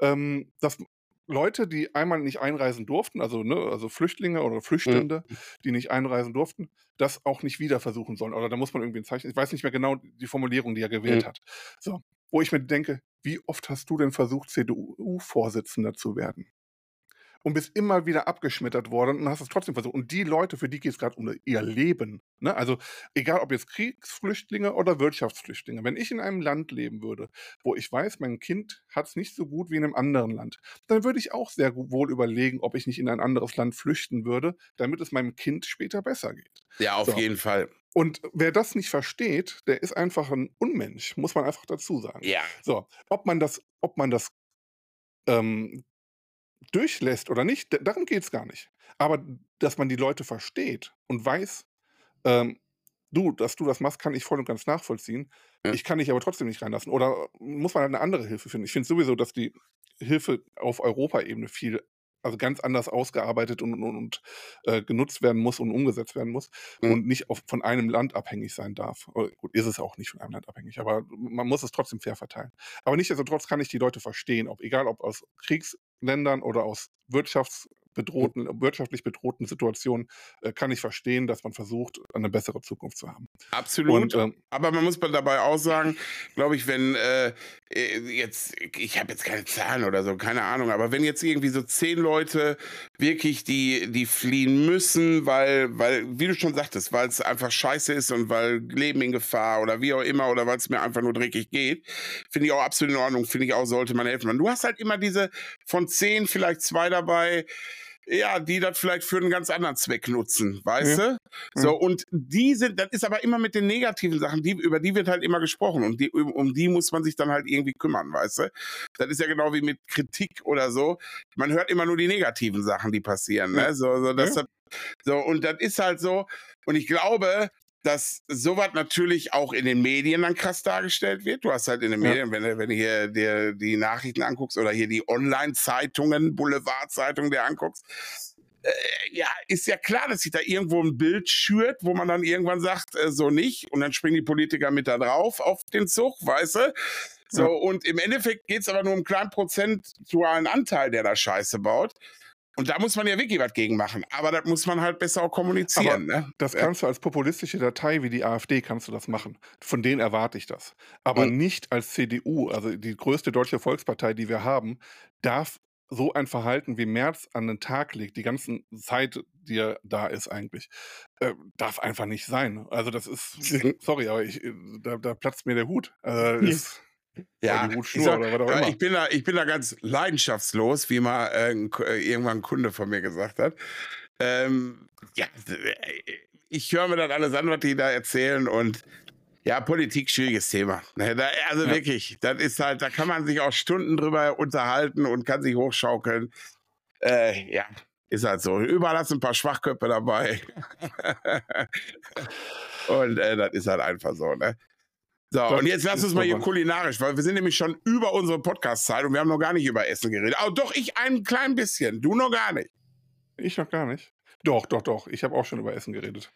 ähm, dass Leute, die einmal nicht einreisen durften, also, ne, also Flüchtlinge oder Flüchtende, die nicht einreisen durften, das auch nicht wieder versuchen sollen. Oder da muss man irgendwie ein Zeichen, ich weiß nicht mehr genau die Formulierung, die er gewählt Mhm. hat. So, wo ich mir denke, wie oft hast du denn versucht, CDU-Vorsitzender zu werden? Und bist immer wieder abgeschmettert worden und hast es trotzdem versucht. Und die Leute, für die geht es gerade um ihr Leben. Ne? Also egal ob jetzt Kriegsflüchtlinge oder Wirtschaftsflüchtlinge. Wenn ich in einem Land leben würde, wo ich weiß, mein Kind hat es nicht so gut wie in einem anderen Land, dann würde ich auch sehr wohl überlegen, ob ich nicht in ein anderes Land flüchten würde, damit es meinem Kind später besser geht. ja auf So. jeden Fall. Und wer das nicht versteht, der ist einfach ein Unmensch, muss man einfach dazu sagen. Ja, So, ob man das, ob man das ähm, durchlässt oder nicht, da- darum geht es gar nicht. Aber dass man die Leute versteht und weiß, ähm, du, dass du das machst, kann ich voll und ganz nachvollziehen. Ja. Ich kann dich aber trotzdem nicht reinlassen. Oder muss man halt eine andere Hilfe finden? Ich finde sowieso, dass die Hilfe auf Europaebene viel, also ganz anders ausgearbeitet und, und, und äh, genutzt werden muss und umgesetzt werden muss Mhm. und nicht auf, von einem Land abhängig sein darf. Oder, gut, ist es auch nicht von einem Land abhängig, aber man muss es trotzdem fair verteilen. Aber nichtsdestotrotz kann ich die Leute verstehen, ob egal ob aus Kriegsländern oder aus wirtschaftsbedrohten, wirtschaftlich bedrohten Situationen, äh, kann ich verstehen, dass man versucht, eine bessere Zukunft zu haben. Absolut. Und ähm, Aber man muss dabei auch sagen, glaube ich, wenn äh, äh, jetzt, ich habe jetzt keine Zahlen oder so, keine Ahnung, aber wenn jetzt irgendwie so zehn Leute wirklich die, die fliehen müssen, weil, weil, wie du schon sagtest, weil es einfach scheiße ist und weil Leben in Gefahr oder wie auch immer oder weil es mir einfach nur dreckig geht, finde ich auch absolut in Ordnung, finde ich auch, sollte man helfen. Du hast halt immer diese von zehn, vielleicht zwei dabei, ja, die das vielleicht für einen ganz anderen Zweck nutzen, weißt Ja. du? So, und die sind, das ist aber immer mit den negativen Sachen, die, über die wird halt immer gesprochen und die, um, um die muss man sich dann halt irgendwie kümmern, weißt du? Das ist ja genau wie mit Kritik oder so. Man hört immer nur die negativen Sachen, die passieren, ne? Ja. So, so, das, Ja. so, und das ist halt so, und ich glaube, dass sowas natürlich auch in den Medien dann krass dargestellt wird. Du hast halt in den Ja. Medien, wenn, du- wenn du hier dir die Nachrichten anguckst oder hier die Online-Zeitungen, Boulevardzeitungen dir anguckst, äh, ja, ist ja klar, dass sich da irgendwo ein Bild schürt, wo man dann irgendwann sagt, äh, so nicht. Und dann springen die Politiker mit da drauf auf den Zug, weißt du? So, Ja. und im Endeffekt geht es aber nur um einen kleinen prozentualen Anteil, der da Scheiße baut. Und da muss man ja wirklich was gegen machen. Aber das muss man halt besser auch kommunizieren. ne? Das kannst du als populistische Datei wie die AfD kannst du das machen. Von denen erwarte ich das. Aber Mhm. nicht als CDU, also die größte deutsche Volkspartei, die wir haben, darf so ein Verhalten wie Merz an den Tag legt, die ganze Zeit, die er da ist eigentlich, äh, darf einfach nicht sein. Also das ist, sorry, aber ich, äh, da, da platzt mir der Hut. Äh, ist, Ja, ich, sag, ich, bin da, ich bin da ganz leidenschaftslos, wie mal äh, äh, irgendwann ein Kunde von mir gesagt hat. Ähm, ja, äh, ich höre mir das alles an, was die da erzählen und ja, Politik, schwieriges Thema. Ne, also wirklich, das ist halt, da kann man sich auch Stunden drüber unterhalten und kann sich hochschaukeln. Äh, ja, ist halt so. Überall hast du ein paar Schwachköpfe dabei. und äh, das ist halt einfach so, ne? So, Das und jetzt lass uns mal hier aber- kulinarisch, weil wir sind nämlich schon über unsere Podcast-Zeit und wir haben noch gar nicht über Essen geredet. Oh, doch, ich ein klein bisschen, du noch gar nicht. Ich noch gar nicht. Doch, doch, doch. Ich habe auch schon über Essen geredet.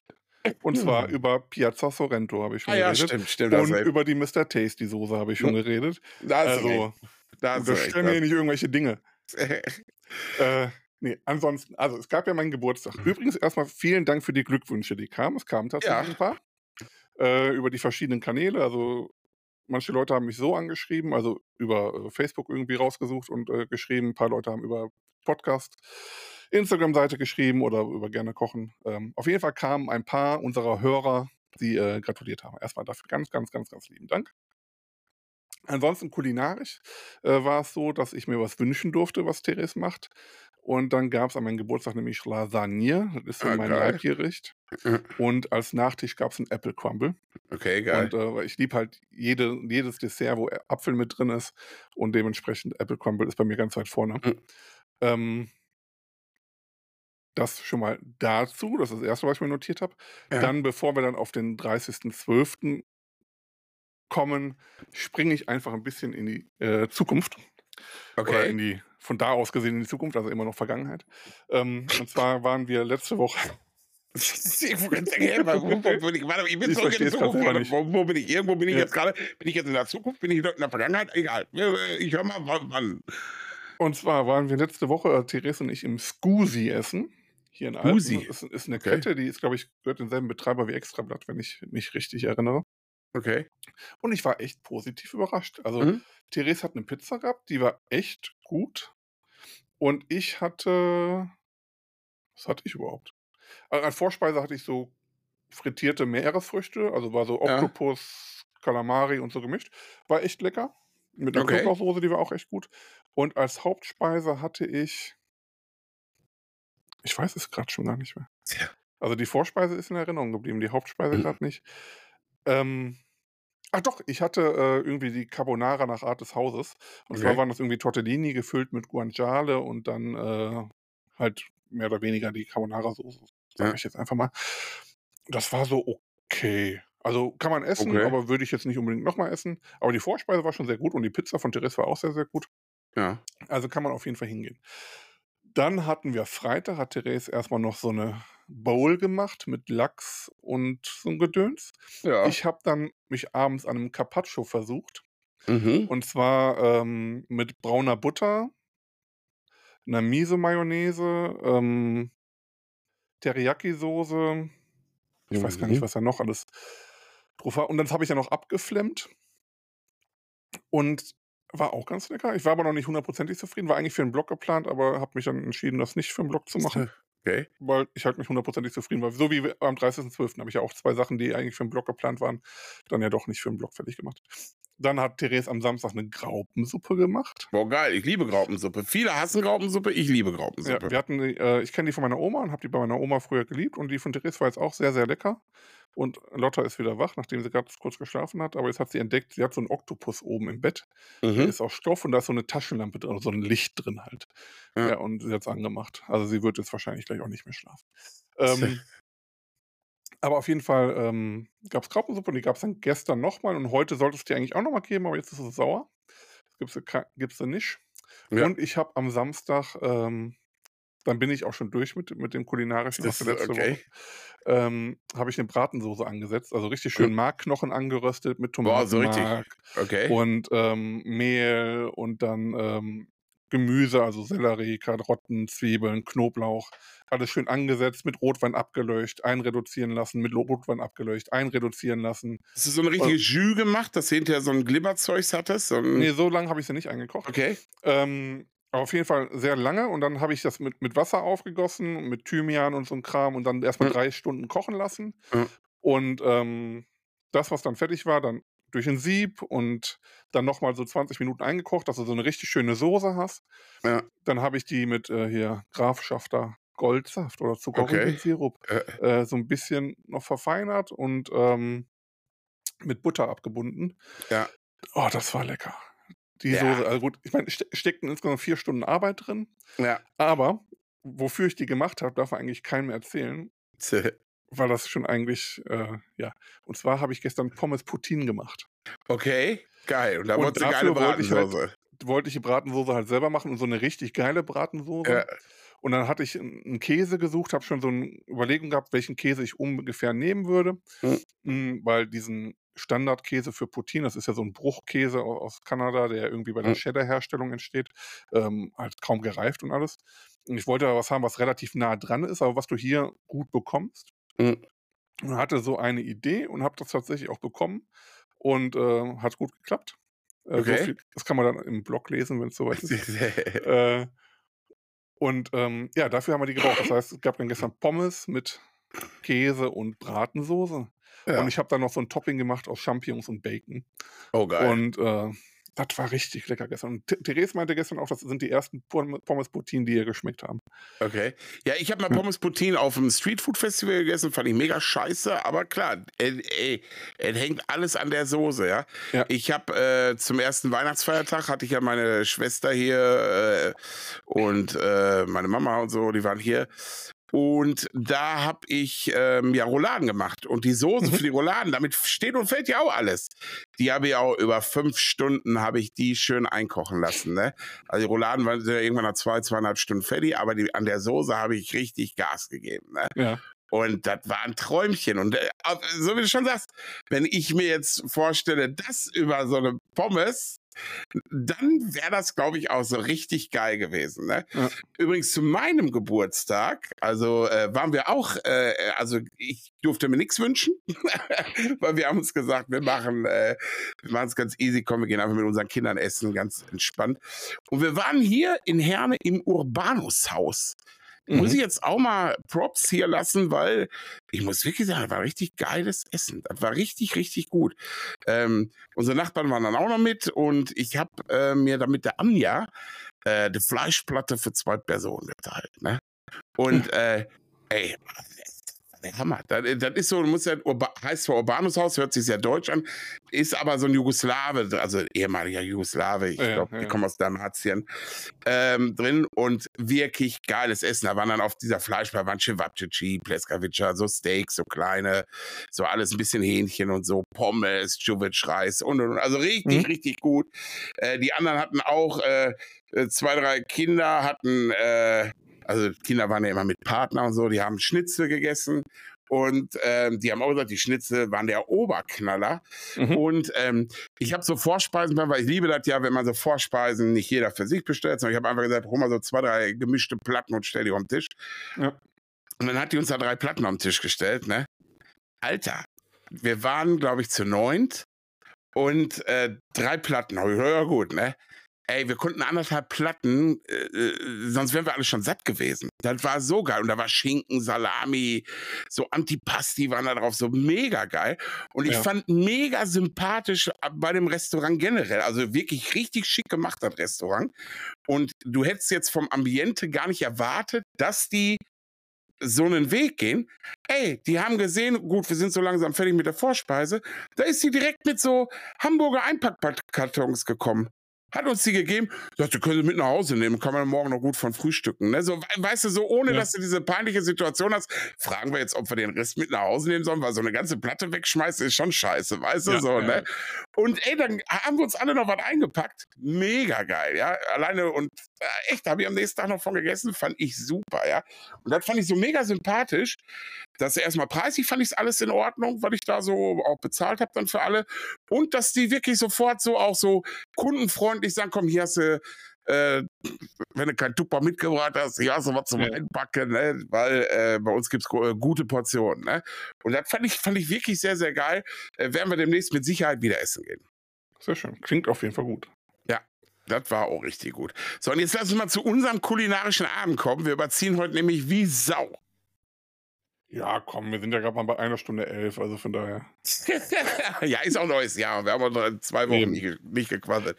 Und zwar über Piazza Sorrento habe ich schon Ah ja, geredet. stimmt, stimmt. hast Und über die Mr. Tasty Soße habe ich schon Ja. geredet. Da Also. Da unterstell mir nicht irgendwelche Dinge. ja. Äh, nee, ansonsten, also es gab ja meinen Geburtstag. Mhm. Übrigens erstmal vielen Dank für die Glückwünsche, die kamen. Es kamen tatsächlich Ja. ein paar. Äh, über die verschiedenen Kanäle. Also manche Leute haben mich so angeschrieben, also über äh, Facebook irgendwie rausgesucht und äh, geschrieben. Ein paar Leute haben über Podcast, Instagram-Seite geschrieben oder über gerne kochen. Ähm, auf jeden Fall kamen ein paar unserer Hörer, die äh, gratuliert haben. Erstmal dafür ganz, ganz, ganz, ganz lieben Dank. Ansonsten kulinarisch äh, war es so, dass ich mir was wünschen durfte, was Therese macht. Und dann gab es an meinem Geburtstag nämlich Lasagne. Das ist so Ah, mein geil. Leibgericht. Mhm. Und als Nachtisch gab es einen Apple Crumble. Okay, geil. Und äh, ich liebe halt jede, jedes Dessert, wo Apfel mit drin ist. Und dementsprechend Apple Crumble ist bei mir ganz weit vorne. Mhm. Ähm, das schon mal dazu. Das ist das Erste, was ich mir notiert habe. Ja. Dann, bevor wir dann auf den 30.12. kommen, springe ich einfach ein bisschen in die äh, Zukunft. Oder okay. in die, von da aus gesehen in die Zukunft, also immer noch Vergangenheit. Ähm, und zwar waren wir letzte Woche, wo, bin ich? Irgendwo bin ich Ja. jetzt gerade. Bin ich jetzt in der Zukunft? Bin ich in der Vergangenheit? Egal. Ich höre mal, wann- und zwar waren wir letzte Woche, äh, Therese und ich, im Scusi essen. Hier in Alpen. Scusi? Das ist, ist eine Okay. Kette, die ist, glaube ich, gehört denselben Betreiber wie Extrablatt, wenn ich mich richtig erinnere. Okay. Und ich war echt positiv überrascht. Also, Mhm. Therese hat eine Pizza gehabt, die war echt gut. Und ich hatte. Was hatte ich überhaupt? Also als Vorspeise hatte ich so frittierte Meeresfrüchte, also war so Ja. Oktopus, Kalamari und so gemischt. War echt lecker. Mit einer Okay. Knoblauchsoße, die war auch echt gut. Und als Hauptspeise hatte ich. Ich weiß es gerade schon gar nicht mehr. Tja. Also die Vorspeise ist in Erinnerung geblieben, die Hauptspeise Mhm. gerade nicht. Ähm, ach doch, ich hatte äh, irgendwie die Carbonara nach Art des Hauses. Und zwar Okay. waren das irgendwie Tortellini gefüllt mit Guanciale und dann äh, halt mehr oder weniger die Carbonara-Soße, sage Ja. ich jetzt einfach mal. Das war so okay. Also kann man essen, Okay. aber würde ich jetzt nicht unbedingt nochmal essen. Aber die Vorspeise war schon sehr gut und die Pizza von Therese war auch sehr, sehr gut. Ja. Also kann man auf jeden Fall hingehen. Dann hatten wir Freitag, hat Therese erstmal noch so eine Bowl gemacht mit Lachs und so ein Gedöns. Ja. Ich habe dann mich abends an einem Carpaccio versucht. mhm. Und zwar ähm, mit brauner Butter, einer Miso-Mayonnaise, ähm, Teriyaki-Soße. Ich weiß gar nicht, Mhm. was da noch alles drauf war. Und das habe ich ja noch abgeflemmt. Und war auch ganz lecker. Ich war aber noch nicht hundertprozentig zufrieden. War eigentlich für einen Blog geplant, aber habe mich dann entschieden, das nicht für einen Blog zu machen, Okay. weil ich halt nicht hundertprozentig zufrieden war. So wie am 30.12. habe ich ja auch zwei Sachen, die eigentlich für einen Blog geplant waren, dann ja doch nicht für einen Blog fertig gemacht. Dann hat Therese am Samstag eine Graupensuppe gemacht. Boah, geil. Ich liebe Graupensuppe. Viele hassen Graupensuppe. Ich liebe Ja, Graupensuppe. wir hatten, die, äh, ich kenne die von meiner Oma und habe die bei meiner Oma früher geliebt und die von Therese war jetzt auch sehr, sehr lecker. Und Lotta ist wieder wach, nachdem sie gerade kurz geschlafen hat. Aber jetzt hat sie entdeckt, sie hat so einen Oktopus oben im Bett. Der Mhm. ist aus Stoff und da ist so eine Taschenlampe drin, so ein Licht drin halt. Ja. Ja, und sie hat es angemacht. Also sie wird jetzt wahrscheinlich gleich auch nicht mehr schlafen. Ähm, aber auf jeden Fall ähm, gab es Graupensuppe und die gab es dann gestern nochmal und heute sollte es die eigentlich auch nochmal geben, aber jetzt ist es sauer. Das gibt es nicht. Ja. Und ich habe am Samstag, ähm, dann bin ich auch schon durch mit, mit dem kulinarischen Das ist letzten okay. Woche, ähm, habe ich eine Bratensoße angesetzt. Also richtig schön. Markknochen angeröstet mit Boah, so richtig. Tomatenmark Okay. und ähm, Mehl und dann ähm, Gemüse, also Sellerie, Karotten, Zwiebeln, Knoblauch. Alles schön angesetzt, mit Rotwein abgelöscht, einreduzieren lassen, mit Rotwein abgelöscht, einreduzieren lassen. Hast du so eine richtige Jus gemacht, dass du hinterher so ein Glibberzeugs hattest? So ein, Nee, so lange habe ich sie nicht eingekocht. Okay. Ähm, auf jeden Fall sehr lange und dann habe ich das mit, mit Wasser aufgegossen, mit Thymian und so ein Kram und dann erstmal Mhm. drei Stunden kochen lassen. Mhm. Und ähm, das, was dann fertig war, dann durch ein Sieb und dann nochmal so 20 Minuten eingekocht, dass du so eine richtig schöne Soße hast. Ja. Dann habe ich die mit äh, hier Grafschafter Goldsaft oder Zuckerrübensirup Äh, äh, so ein bisschen noch verfeinert und ähm, mit Butter abgebunden. Ja. Oh, das war lecker. Die Ja. Soße, also gut, ich meine, steckten insgesamt vier Stunden Arbeit drin, ja. aber wofür ich die gemacht habe, darf eigentlich keinem erzählen, weil das schon eigentlich, äh, ja. Und zwar habe ich gestern Pommes Poutine gemacht. Okay. Geil. Und da wolltest du geile dafür wollte ich halt- Bratensoße. Wollte ich die Bratensoße halt selber machen und so eine richtig geile Bratensoße. Ja. Und dann hatte ich einen Käse gesucht, habe schon so eine Überlegung gehabt, welchen Käse ich ungefähr nehmen würde. Mhm. Weil diesen Standardkäse für Poutine, das ist ja so ein Bruchkäse au- aus Kanada, der irgendwie bei der Mhm. Cheddar-Herstellung entsteht, ähm, halt kaum gereift und alles. Und ich wollte aber was haben, was relativ nah dran ist, aber was du hier gut bekommst. Mhm. Und hatte so eine Idee und habe das tatsächlich auch bekommen und äh, hat gut geklappt. Äh, so Okay. viel, das kann man dann im Blog lesen, wenn es soweit ist. Äh, und ähm, ja, dafür haben wir die gebraucht. Das heißt, es gab dann gestern Pommes mit Käse und Bratensoße. ja. Und ich habe dann noch so ein Topping gemacht aus Champignons und Bacon. oh, geil. Und äh, das war richtig lecker gestern. Und Th- Therese meinte gestern auch, das sind die ersten Pom- Pommes Poutine, die ihr geschmeckt haben. Okay. Ja, ich habe mal. Pommes Poutine auf dem Streetfood Festival gegessen, fand ich mega scheiße, aber klar, ey, ey, es hängt alles an der Soße, ja. Ja. Ich habe äh, zum ersten Weihnachtsfeiertag hatte ich ja meine Schwester hier äh, und äh, meine Mama und so, die waren hier. Und da habe ich ähm, ja Rouladen gemacht. Und die Soße Mhm. für die Rouladen, damit steht und fällt ja auch alles. Die habe ich auch über fünf Stunden habe ich die schön einkochen lassen. Ne? Also die Rouladen waren ja irgendwann nach zwei, zweieinhalb Stunden fertig, aber die, an der Soße habe ich richtig Gas gegeben. Ne? Ja. Und das war ein Träumchen. Und äh, so wie du schon sagst, wenn ich mir jetzt vorstelle, das über so eine Pommes, dann wäre das, glaube ich, auch so richtig geil gewesen. Ne? Ja. Übrigens zu meinem Geburtstag, also äh, waren wir auch, äh, also ich durfte mir nichts wünschen, weil wir haben uns gesagt, wir machen äh, wir machen es ganz easy, komm, wir gehen einfach mit unseren Kindern essen, ganz entspannt. Und wir waren hier in Herne im Urbanushaus. Muss Mhm. ich jetzt auch mal Props hier lassen, weil ich muss wirklich sagen, das war richtig geiles Essen. Das war richtig, richtig gut. Ähm, unsere Nachbarn waren dann auch noch mit und ich habe äh, mir damit der Anja äh, die Fleischplatte für zwei Personen geteilt. Ne? Und äh, ey, Hammer. Das, das ist so, du musst ja, heißt zwar Urbanushaus, hört sich sehr deutsch an, ist aber so ein Jugoslawe, also ehemaliger Jugoslawe, ich ja, glaube, ja. die kommen aus Dalmatien, ähm, drin und wirklich geiles Essen. Da waren dann auf dieser Fleischbar, waren Cevapcici, Pleskavica, so Steaks, so kleine, so alles ein bisschen Hähnchen und so, Pommes, Juvic, Reis und, und, und. Also richtig, mhm. richtig gut. Äh, die anderen hatten auch äh, äh zwei, drei Kinder, hatten äh, also Kinder waren ja immer mit Partner und so, die haben Schnitzel gegessen und ähm, die haben auch gesagt, die Schnitzel waren der Oberknaller. Mhm. Und ähm, ich habe so Vorspeisen, weil ich liebe das ja, wenn man so Vorspeisen nicht jeder für sich bestellt, sondern ich habe einfach gesagt, hol mal so zwei, drei gemischte Platten und stell die auf den Tisch. Ja. Und dann hat die uns da drei Platten auf den Tisch gestellt, ne? Alter, wir waren, glaube ich, zu neunt und äh, drei Platten. Ja, gut, ne? Ey, wir konnten anderthalb Platten, äh, äh, sonst wären wir alle schon satt gewesen. Das war so geil. Und da war Schinken, Salami, so Antipasti waren da drauf, so mega geil. Und ich ja. fand mega sympathisch bei dem Restaurant generell. Also wirklich richtig schick gemacht, das Restaurant. Und du hättest jetzt vom Ambiente gar nicht erwartet, dass die so einen Weg gehen. Ey, die haben gesehen, gut, wir sind so langsam fertig mit der Vorspeise. Da ist sie direkt mit so Hamburger Einpackkartons gekommen hat uns die gegeben, sagte, können Sie mit nach Hause nehmen, kann man morgen noch gut von frühstücken. Ne? So, weißt du, so ohne, ja. dass du diese peinliche Situation hast, fragen wir jetzt, ob wir den Rest mit nach Hause nehmen sollen, weil so eine ganze Platte wegschmeißen ist schon scheiße, weißt du, ja, so, ja. ne? Und ey, dann haben wir uns alle noch was eingepackt. Mega geil, ja. Alleine und äh, echt, da habe ich am nächsten Tag noch von gegessen, fand ich super, ja. Und das fand ich so mega sympathisch, dass erstmal preislich fand ich alles in Ordnung, weil ich da so auch bezahlt habe dann für alle. Und dass die wirklich sofort so auch so kundenfreundlich sagen, komm, hier hast du äh, wenn du kein Tupper mitgebracht hast, hier hast du was zum ja. Einpacken, ne? weil äh, bei uns gibt es äh, gute Portionen. Ne? Und das fand ich, fand ich wirklich sehr, sehr geil. Äh, werden wir demnächst mit Sicherheit wieder essen gehen. Sehr schön. Klingt auf jeden Fall gut. Ja, das war auch richtig gut. So, und jetzt lass uns mal zu unserem kulinarischen Abend kommen. Wir überziehen heute nämlich wie Sau. Ja, komm, wir sind ja gerade mal bei einer Stunde elf, also von daher. ja, ist auch neues Jahr. Wir haben auch noch zwei Wochen nicht, nicht gequasselt.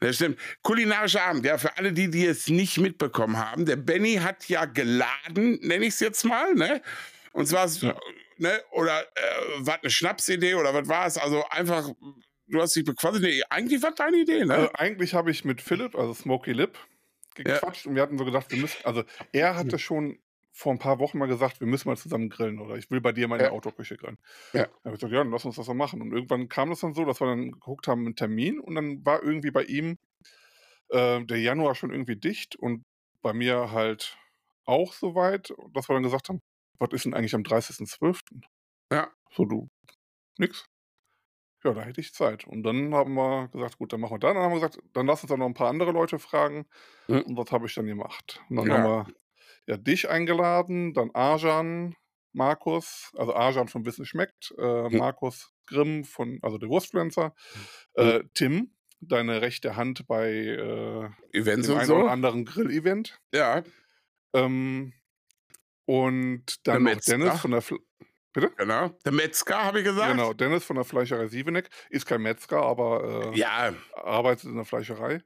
Das stimmt. Kulinarischer Abend, ja, für alle die, die es nicht mitbekommen haben. Der Benny hat ja geladen, nenne ich es jetzt mal, ne? Und zwar, ja. ne, oder äh, war eine Schnapsidee oder was war es? Also einfach, du hast dich bequatscht. Nee, eigentlich war deine Idee, ne? Also eigentlich habe ich mit Philipp, also Smokey Lip, gequatscht ja. und wir hatten so gedacht, wir müssen, also er hatte schon vor ein paar Wochen mal gesagt, wir müssen mal zusammen grillen oder ich will bei dir mal in der ja. Autoküche grillen. Ja. Da habe ich gesagt, ja, dann lass uns das so machen. Und irgendwann kam das dann so, dass wir dann geguckt haben, einen Termin und dann war irgendwie bei ihm äh, der Januar schon irgendwie dicht und bei mir halt auch soweit, dass wir dann gesagt haben, was ist denn eigentlich am 30.12.? Ja. So, du, nix. Ja, da hätte ich Zeit. Und dann haben wir gesagt, gut, dann machen wir das. Dann haben wir gesagt, dann lass uns dann noch ein paar andere Leute fragen. Mhm. Und das habe ich dann gemacht. Und dann ja. haben wir ja, dich eingeladen, dann Arjan, Markus, also Arjan von Wissen schmeckt, äh, hm. Markus Grimm von, also der Wurstpflanzer, hm. äh, Tim, deine rechte Hand bei äh, Events dem und so. anderen Grill-Event. Ja. Ähm, und dann noch Dennis von der Fl Bitte? Genau. Der Metzger, habe ich gesagt. Genau, Dennis von der Fleischerei Sieveneck. Ist kein Metzger, aber äh, ja. arbeitet in der Fleischerei.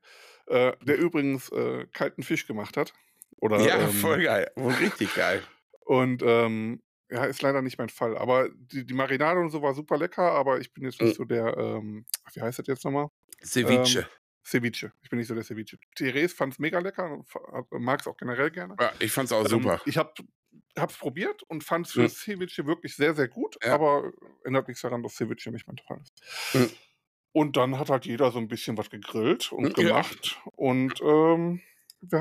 Äh, der übrigens äh, kalten Fisch gemacht hat. Oder, ja, ähm, voll geil. Richtig geil. Und ähm, ja, ist leider nicht mein Fall. Aber die, die Marinade und so war super lecker, aber ich bin jetzt nicht mhm. so der, ähm, wie heißt das jetzt nochmal? Ceviche. Ähm, Ceviche. Ich bin nicht so der Ceviche. Therese fand es mega lecker, mag es auch generell gerne. Ja, ich fand es auch ähm, super. Ich habe es probiert und fand es für mhm. Ceviche wirklich sehr, sehr gut, ja. aber ändert nichts daran, dass Ceviche nicht mein Fall ist. Mhm. Und dann hat halt jeder so ein bisschen was gegrillt und hm, gemacht. Ja. Und ähm,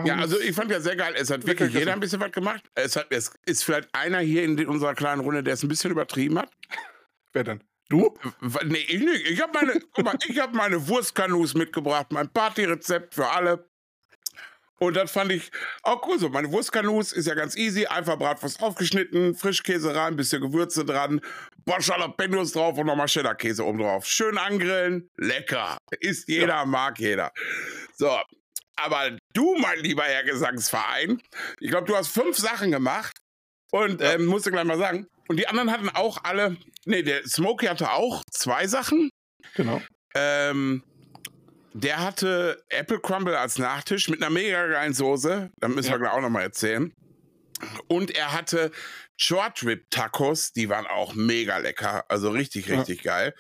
ja, also ich fand ja sehr geil. Es hat wirklich jeder ein bisschen was gemacht. Es, hat, es ist vielleicht einer hier in unserer kleinen Runde, der es ein bisschen übertrieben hat. Wer denn? Du? Nee, ich nicht. Ich habe meine, hab meine Wurstkanus mitgebracht, mein Partyrezept für alle. Und das fand ich auch cool so. Meine Wurstkanus ist ja ganz easy. Einfach Bratwurst aufgeschnitten, Frischkäse rein, bisschen Gewürze dran, Bosch Jalapenos drauf und nochmal Cheddar-Käse oben drauf. Schön angrillen, lecker. Isst jeder, ja. mag jeder. So, aber du, mein lieber Herr Gesangsverein, ich glaube, du hast fünf Sachen gemacht und ähm, musste gleich mal sagen. Und die anderen hatten auch alle, nee, der Smokey hatte auch zwei Sachen. Genau. Ähm, der hatte Apple Crumble als Nachtisch mit einer mega geilen Soße. Da müssen ja. wir gleich auch nochmal erzählen. Und er hatte Short Rib Tacos, die waren auch mega lecker. Also richtig, richtig ja. geil.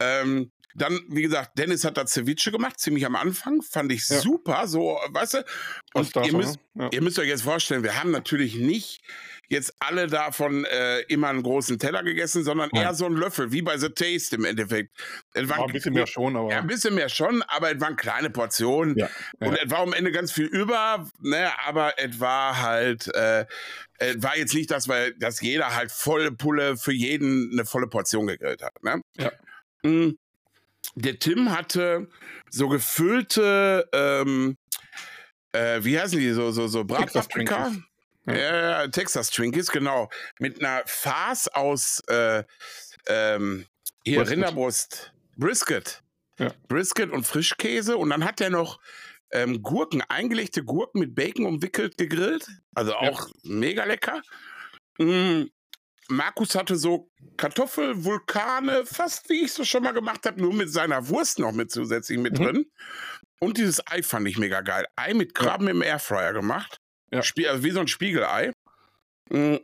Ähm, dann, wie gesagt, Dennis hat da Ceviche gemacht, ziemlich am Anfang. Fand ich ja. super. So, weißt du? Und ihr müsst, ne? ja. ihr müsst euch jetzt vorstellen, wir haben natürlich nicht jetzt alle davon äh, immer einen großen Teller gegessen, sondern ja. eher so einen Löffel, wie bei The Taste im Endeffekt. Es war ein bisschen mehr schon, aber. Ja, ein bisschen mehr schon, aber es waren kleine Portionen. Ja. Und es war am Ende ganz viel über, ne, aber es war halt, äh, es war jetzt nicht, dass, wir, dass jeder halt volle Pulle für jeden eine volle Portion gegrillt hat. Ne? Ja. Mhm der Tim hatte so gefüllte, ähm, äh, wie heißen die, so, so, so Bratpaprika? Ja. ja, Texas Twinkies, genau. Mit einer Farce aus äh, ähm, hier Brisket. Rinderbrust, Brisket. Ja. Brisket und Frischkäse. Und dann hat er noch ähm, Gurken, eingelegte Gurken mit Bacon umwickelt gegrillt. Also auch ja. mega lecker. Mm, Markus hatte so Kartoffelvulkane, fast wie ich es schon mal gemacht habe, nur mit seiner Wurst noch mit zusätzlich mit mhm. drin. Und dieses Ei fand ich mega geil. Ei mit Krabben ja. im Airfryer gemacht. Ja. also wie so ein Spiegelei. Mm,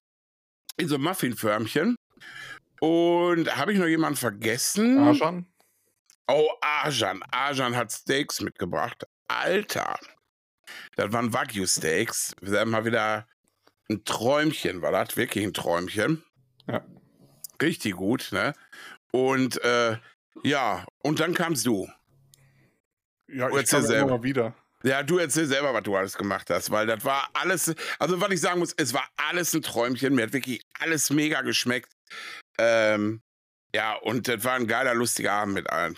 in so Muffinförmchen. Und habe ich noch jemanden vergessen? Arjan. Oh, Arjan. Arjan hat Steaks mitgebracht. Alter. Das waren Wagyu-Steaks. Wir haben mal wieder ein Träumchen, war das wirklich ein Träumchen. Ja. Richtig gut, ne? Und äh, ja, und dann kamst du. Ja, ich erzähl selber mal wieder. Ja, du erzähl selber, was du alles gemacht hast, weil das war alles, also was ich sagen muss, es war alles ein Träumchen. Mir hat wirklich alles mega geschmeckt. Ähm, ja, und das war ein geiler, lustiger Abend mit allen.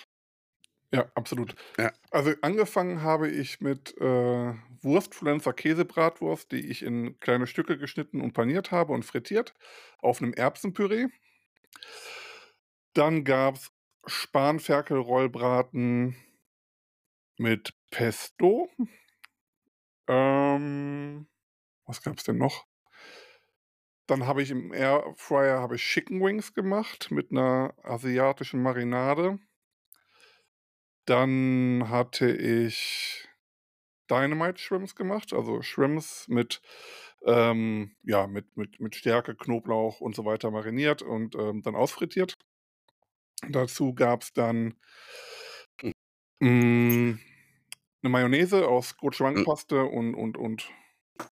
Ja, absolut. Ja. Also angefangen habe ich mit äh, Wurstpflanzer Käsebratwurst, die ich in kleine Stücke geschnitten und paniert habe und frittiert, auf einem Erbsenpüree. Dann gab es Spanferkelrollbraten mit Pesto. Ähm, was gab es denn noch? Dann habe ich im Airfryer habe ich Chicken Wings gemacht mit einer asiatischen Marinade. Dann hatte ich Dynamite Shrimps gemacht, also Shrimps mit, ähm, ja, mit, mit, mit Stärke, Knoblauch und so weiter mariniert und ähm, dann ausfrittiert. Dazu gab es dann mh, hm, eine Mayonnaise aus Gochujang-Paste und, und, und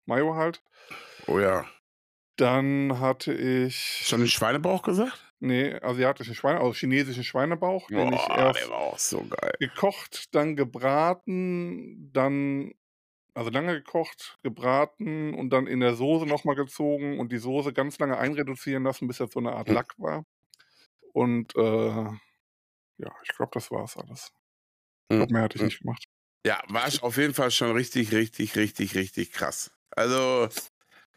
Mayo halt. Oh ja. Dann hatte ich. Schon den Schweinebauch gesagt? Nee, asiatischen Schweine, also chinesischen Schweinebauch, den Boah, ich erst der war auch so geil. gekocht, dann gebraten, dann also lange gekocht, gebraten und dann in der Soße nochmal gezogen und die Soße ganz lange einreduzieren lassen, bis das so eine Art hm. Lack war. Und äh, ja, ich glaube, das war es alles. Ich glaube, hm, mehr hatte ich hm. nicht gemacht. Ja, war auf jeden Fall schon richtig, richtig, richtig, richtig krass. Also,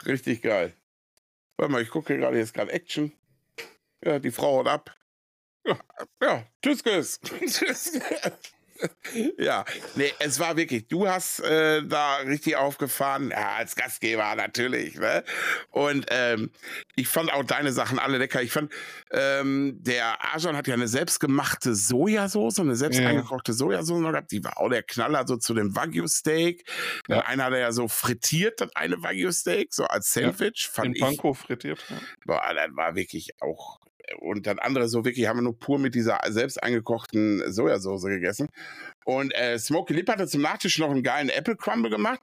richtig geil. Warte mal, ich gucke gerade jetzt gerade Action. Ja, die Frau haut ab. Ja, ja tschüss, tschüss. ja, nee, es war wirklich, du hast äh, da richtig aufgefahren, ja, als Gastgeber natürlich, ne? Und ähm, ich fand auch deine Sachen alle lecker. Ich fand, ähm, der Arjan hat ja eine selbstgemachte Sojasauce, eine selbst ja. eingekochte Sojasauce noch gehabt, die war auch der Knaller so zu dem Wagyu-Steak. Ja. Einer, der ja so frittiert hat, eine Wagyu-Steak, so als Sandwich, ja. fand In ich. Panko frittiert. Ja. Boah, das war wirklich auch und dann andere so wirklich haben wir nur pur mit dieser selbst eingekochten Sojasauce gegessen. Und äh, Smokey Lip hatte zum Nachtisch noch einen geilen Apple Crumble gemacht.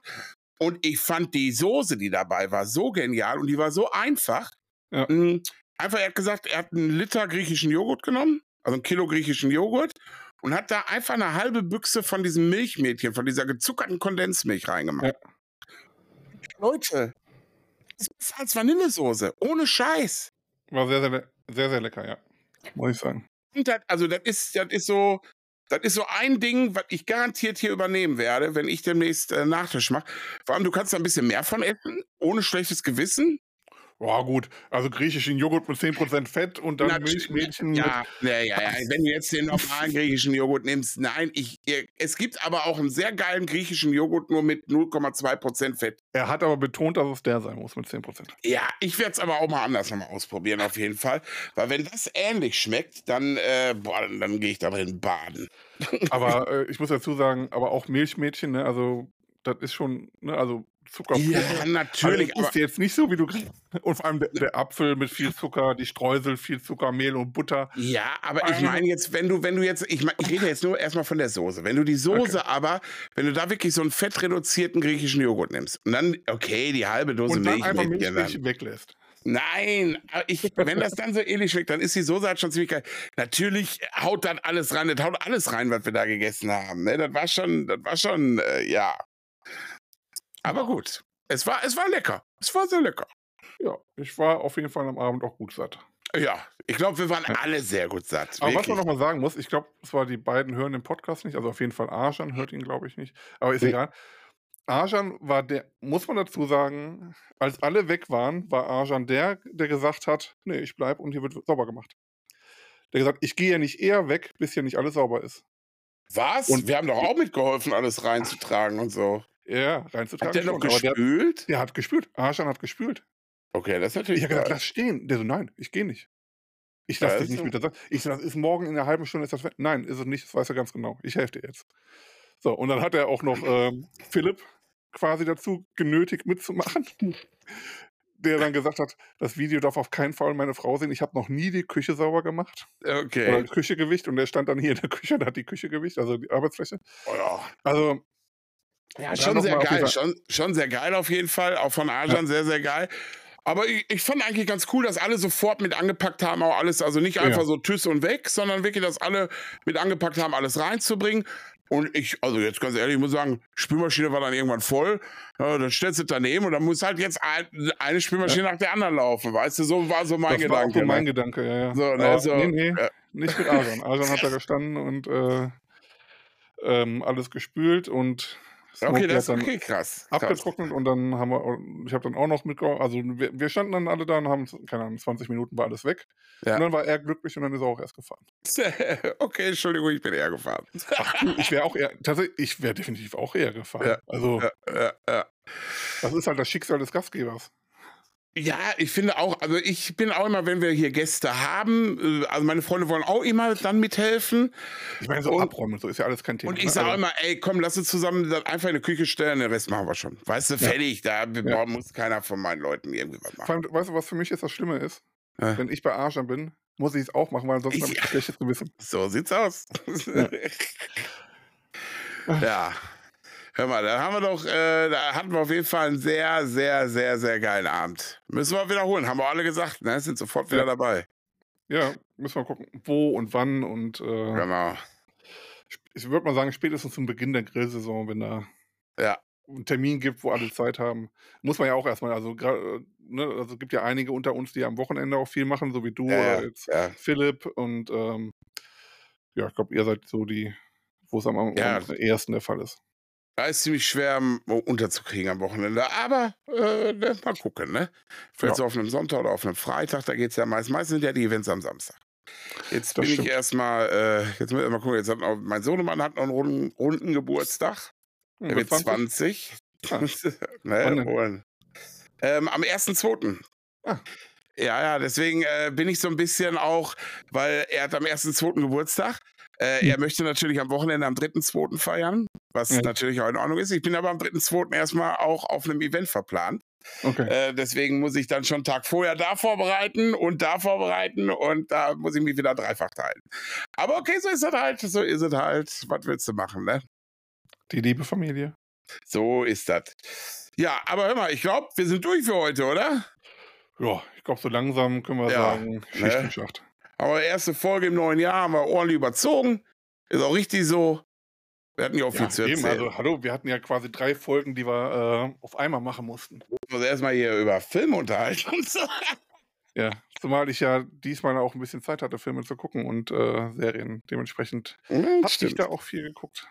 Und ich fand die Soße, die dabei war, so genial und die war so einfach. Ja. Hm, einfach, er hat gesagt, er hat einen Liter griechischen Joghurt genommen, also ein Kilo griechischen Joghurt, und hat da einfach eine halbe Büchse von diesem Milchmädchen, von dieser gezuckerten Kondensmilch reingemacht. Ja. Leute, das ist als Vanillesoße, ohne Scheiß. War sehr, sehr, sehr, sehr lecker, ja. Muss ich sagen. Das, also, das ist, das ist so, das ist so ein Ding, was ich garantiert hier übernehmen werde, wenn ich demnächst äh, Nachtisch mache. Vor allem, du kannst da ein bisschen mehr von essen, ohne schlechtes Gewissen. Boah, gut. Also griechischen Joghurt mit 10% Fett und dann Natürlich, Milchmädchen. Ja, ja, ja, ja. Wenn du jetzt den normalen griechischen Joghurt nimmst, nein, ich, es gibt aber auch einen sehr geilen griechischen Joghurt nur mit 0,2% Fett. Er hat aber betont, dass es der sein muss mit 10%. Ja, ich werde es aber auch mal anders nochmal ausprobieren, auf jeden Fall. Weil wenn das ähnlich schmeckt, dann, äh, boah, dann, dann gehe ich da drin baden. Aber äh, ich muss dazu sagen, aber auch Milchmädchen, ne, also das ist schon, ne, also Zucker. Ja, Also natürlich. es ist jetzt nicht so, wie du und vor allem der, der Apfel mit viel Zucker, die Streusel, viel Zucker, Mehl und Butter. ja, aber ich meine jetzt, wenn du, wenn du jetzt, ich, mein, ich rede jetzt nur erstmal von der Soße. Wenn du die Soße aber, wenn du da wirklich so einen fettreduzierten griechischen Joghurt nimmst und dann, okay, die halbe Dose Und dann Milch einfach dann, weglässt. Nein, ich, wenn das dann so ähnlich schmeckt, dann ist die Soße halt schon ziemlich geil. Natürlich haut dann alles rein, das haut alles rein, was wir da gegessen haben. Ne? Das war schon, das war schon, äh, ja. Aber gut. Es war, es war lecker. Es war sehr lecker. Ja, ich war auf jeden Fall am Abend auch gut satt. Ja, ich glaube, wir waren alle sehr gut satt. Aber was wirklich. man nochmal sagen muss, ich glaube, zwar die beiden hören den Podcast nicht, also auf jeden Fall Arjan hört ihn, glaube ich, nicht. Aber ist Nee. egal. Arjan war der, muss man dazu sagen, als alle weg waren, war Arjan der, der gesagt hat, nee, ich bleib und hier wird sauber gemacht. Der gesagt, ich gehe ja nicht eher weg, bis hier nicht alles sauber ist. Was? Und- wir haben doch auch mitgeholfen, alles reinzutragen und so. Ja, Hat reinzutragen. der noch schon, aber der, gespült? der hat gespült. Arjan hat gespült. Okay, das ist Ich natürlich habe gesagt, lass stehen. Der so, nein, ich gehe nicht. Ich lasse dich nicht ist mit der Sache. Ich so, das ist morgen in einer halben Stunde ist das. Nein, ist es nicht, das weiß er ganz genau. Ich helfe dir jetzt. So, und dann hat er auch noch ähm, Philipp quasi dazu genötigt mitzumachen, der dann gesagt hat, das Video darf auf keinen Fall meine Frau sehen. Ich habe noch nie die Küche sauber gemacht. Oder Okay. Küchegewicht und der stand dann hier in der Küche und hat die Küchegewicht, also die Arbeitsfläche. Oh, ja. Also, Ja, schon sehr geil. Schon, schon sehr geil auf jeden Fall. Auch von Arjan sehr, sehr geil. Aber ich, ich fand eigentlich ganz cool, dass alle sofort mit angepackt haben, auch alles, also nicht Ja. einfach so tschüss und weg, sondern wirklich, dass alle mit angepackt haben, alles reinzubringen. Und ich, also jetzt ganz ehrlich, ich muss sagen, Spülmaschine war dann irgendwann voll. Ja, dann stellst du daneben und dann muss halt jetzt ein, eine Spülmaschine nach der anderen laufen. Weißt du, so war so mein das war auch Gedanke. so mein ne? Gedanke, ja, ja. So, ne, Aber so, nee, nee, ja. nicht mit Arjan. Arjan hat da gestanden und äh, ähm, alles gespült und Okay, das ist okay, krass. krass. abgetrocknet und dann haben wir, ich habe dann auch noch mitgeholfen, also wir, wir standen dann alle da und haben, keine Ahnung, 20 Minuten war alles weg. Ja. Und dann war er glücklich und dann ist er auch erst gefahren. okay, Entschuldigung, ich bin eher gefahren. Ach du, ich wäre auch eher, tatsächlich, ich wäre definitiv auch eher gefahren. Ja. Also, ja. das ist halt das Schicksal des Gastgebers. Ja, ich finde auch, also ich bin auch immer, wenn wir hier Gäste haben, äh, also meine Freunde wollen auch immer dann mithelfen. Ich meine, so Und- abräumen und so ist ja alles kein Thema. Und ich ne? sage Also, immer, ey, komm, lass uns zusammen einfach in die Küche stellen, den Rest machen wir schon. Weißt du, Ja. fertig, da Ja. muss keiner von meinen Leuten irgendwie was vor machen. allem, weißt du, was für mich jetzt das Schlimme ist? Ja. Wenn ich bei Arjan bin, muss ich es auch machen, weil Ich- habe ich ein schlechtes Gewissen. So sieht's aus. ja. Hör mal, da haben wir doch, äh, da hatten wir auf jeden Fall einen sehr, sehr, sehr, sehr geilen Abend. Müssen wir wiederholen, haben wir alle gesagt, ne? Sind sofort wieder Ja. dabei. Ja, müssen wir gucken, wo und wann und äh, Genau. ich würde mal sagen, spätestens zum Beginn der Grillsaison, wenn da Ja. einen Termin gibt, wo alle Zeit haben, muss man ja auch erstmal, also, äh, ne, also es gibt ja einige unter uns, die am Wochenende auch viel machen, so wie du Ja, oder jetzt ja. Philipp und ähm, ja, ich glaube, ihr seid so die, wo es am, am Ja. am ehesten der Fall ist. Da ist ziemlich schwer m- unterzukriegen am Wochenende. Aber äh, ne, mal gucken, ne? Vielleicht Ja. so auf einem Sonntag oder auf einem Freitag, da geht es ja meist. Meist sind ja die Events am Samstag. Jetzt Das bin stimmt. ich erstmal, äh, jetzt müssen wir mal gucken, jetzt hat auch, mein Sohnemann hat noch einen runden, runden Geburtstag. Hm, Er wird 20. Ah. ne, und, ähm, am 1.2. Ah. Ja, ja, deswegen äh, bin ich so ein bisschen auch, weil er hat am 1.2. Geburtstag. Äh. Er möchte natürlich am Wochenende am 3.2. feiern, was Ja. natürlich auch in Ordnung ist. Ich bin aber am 3.2. erstmal auch auf einem Event verplant. Okay. Äh, deswegen muss ich dann schon einen Tag vorher da vorbereiten und da vorbereiten und da muss ich mich wieder dreifach teilen. Aber okay, so ist es halt, so ist es halt. Was willst du machen, ne? Die liebe Familie. So ist das. Ja, aber hör mal, ich glaube, wir sind durch für heute, oder? Ja, ich glaube, so langsam können wir Ja, sagen, Schicht ne? Schacht. Aber erste Folge im neuen Jahr haben wir ordentlich überzogen. Ist auch richtig so. Wir hatten ja auch viel Ja, zu eben, erzählen. also hallo, wir hatten ja quasi drei Folgen, die wir äh, auf einmal machen mussten. also erstmal hier über Filme unterhalten und so. Ja, zumal ich ja diesmal auch ein bisschen Zeit hatte, Filme zu gucken und äh, Serien. Dementsprechend Ja, habe ich da auch viel geguckt.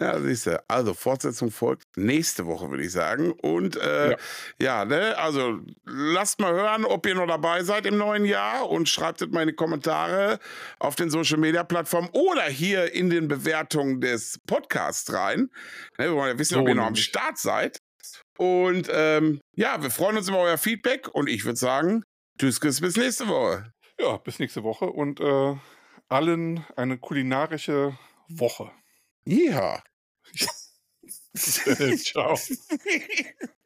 Ja, siehst du. Also Fortsetzung folgt nächste Woche, würde ich sagen. Und äh, Ja. ja. ne, also lasst mal hören, ob ihr noch dabei seid im neuen Jahr und schreibt es mal in die Kommentare auf den Social Media Plattformen oder hier in den Bewertungen des Podcasts rein. Ne, wir wollen ja wissen, So ob ihr noch am. Start seid. Und ähm, ja, wir freuen uns über euer Feedback und ich würde sagen, tschüss, tschüss, bis nächste Woche. Ja, bis nächste Woche und äh, allen eine kulinarische Woche. Ja. Ciao.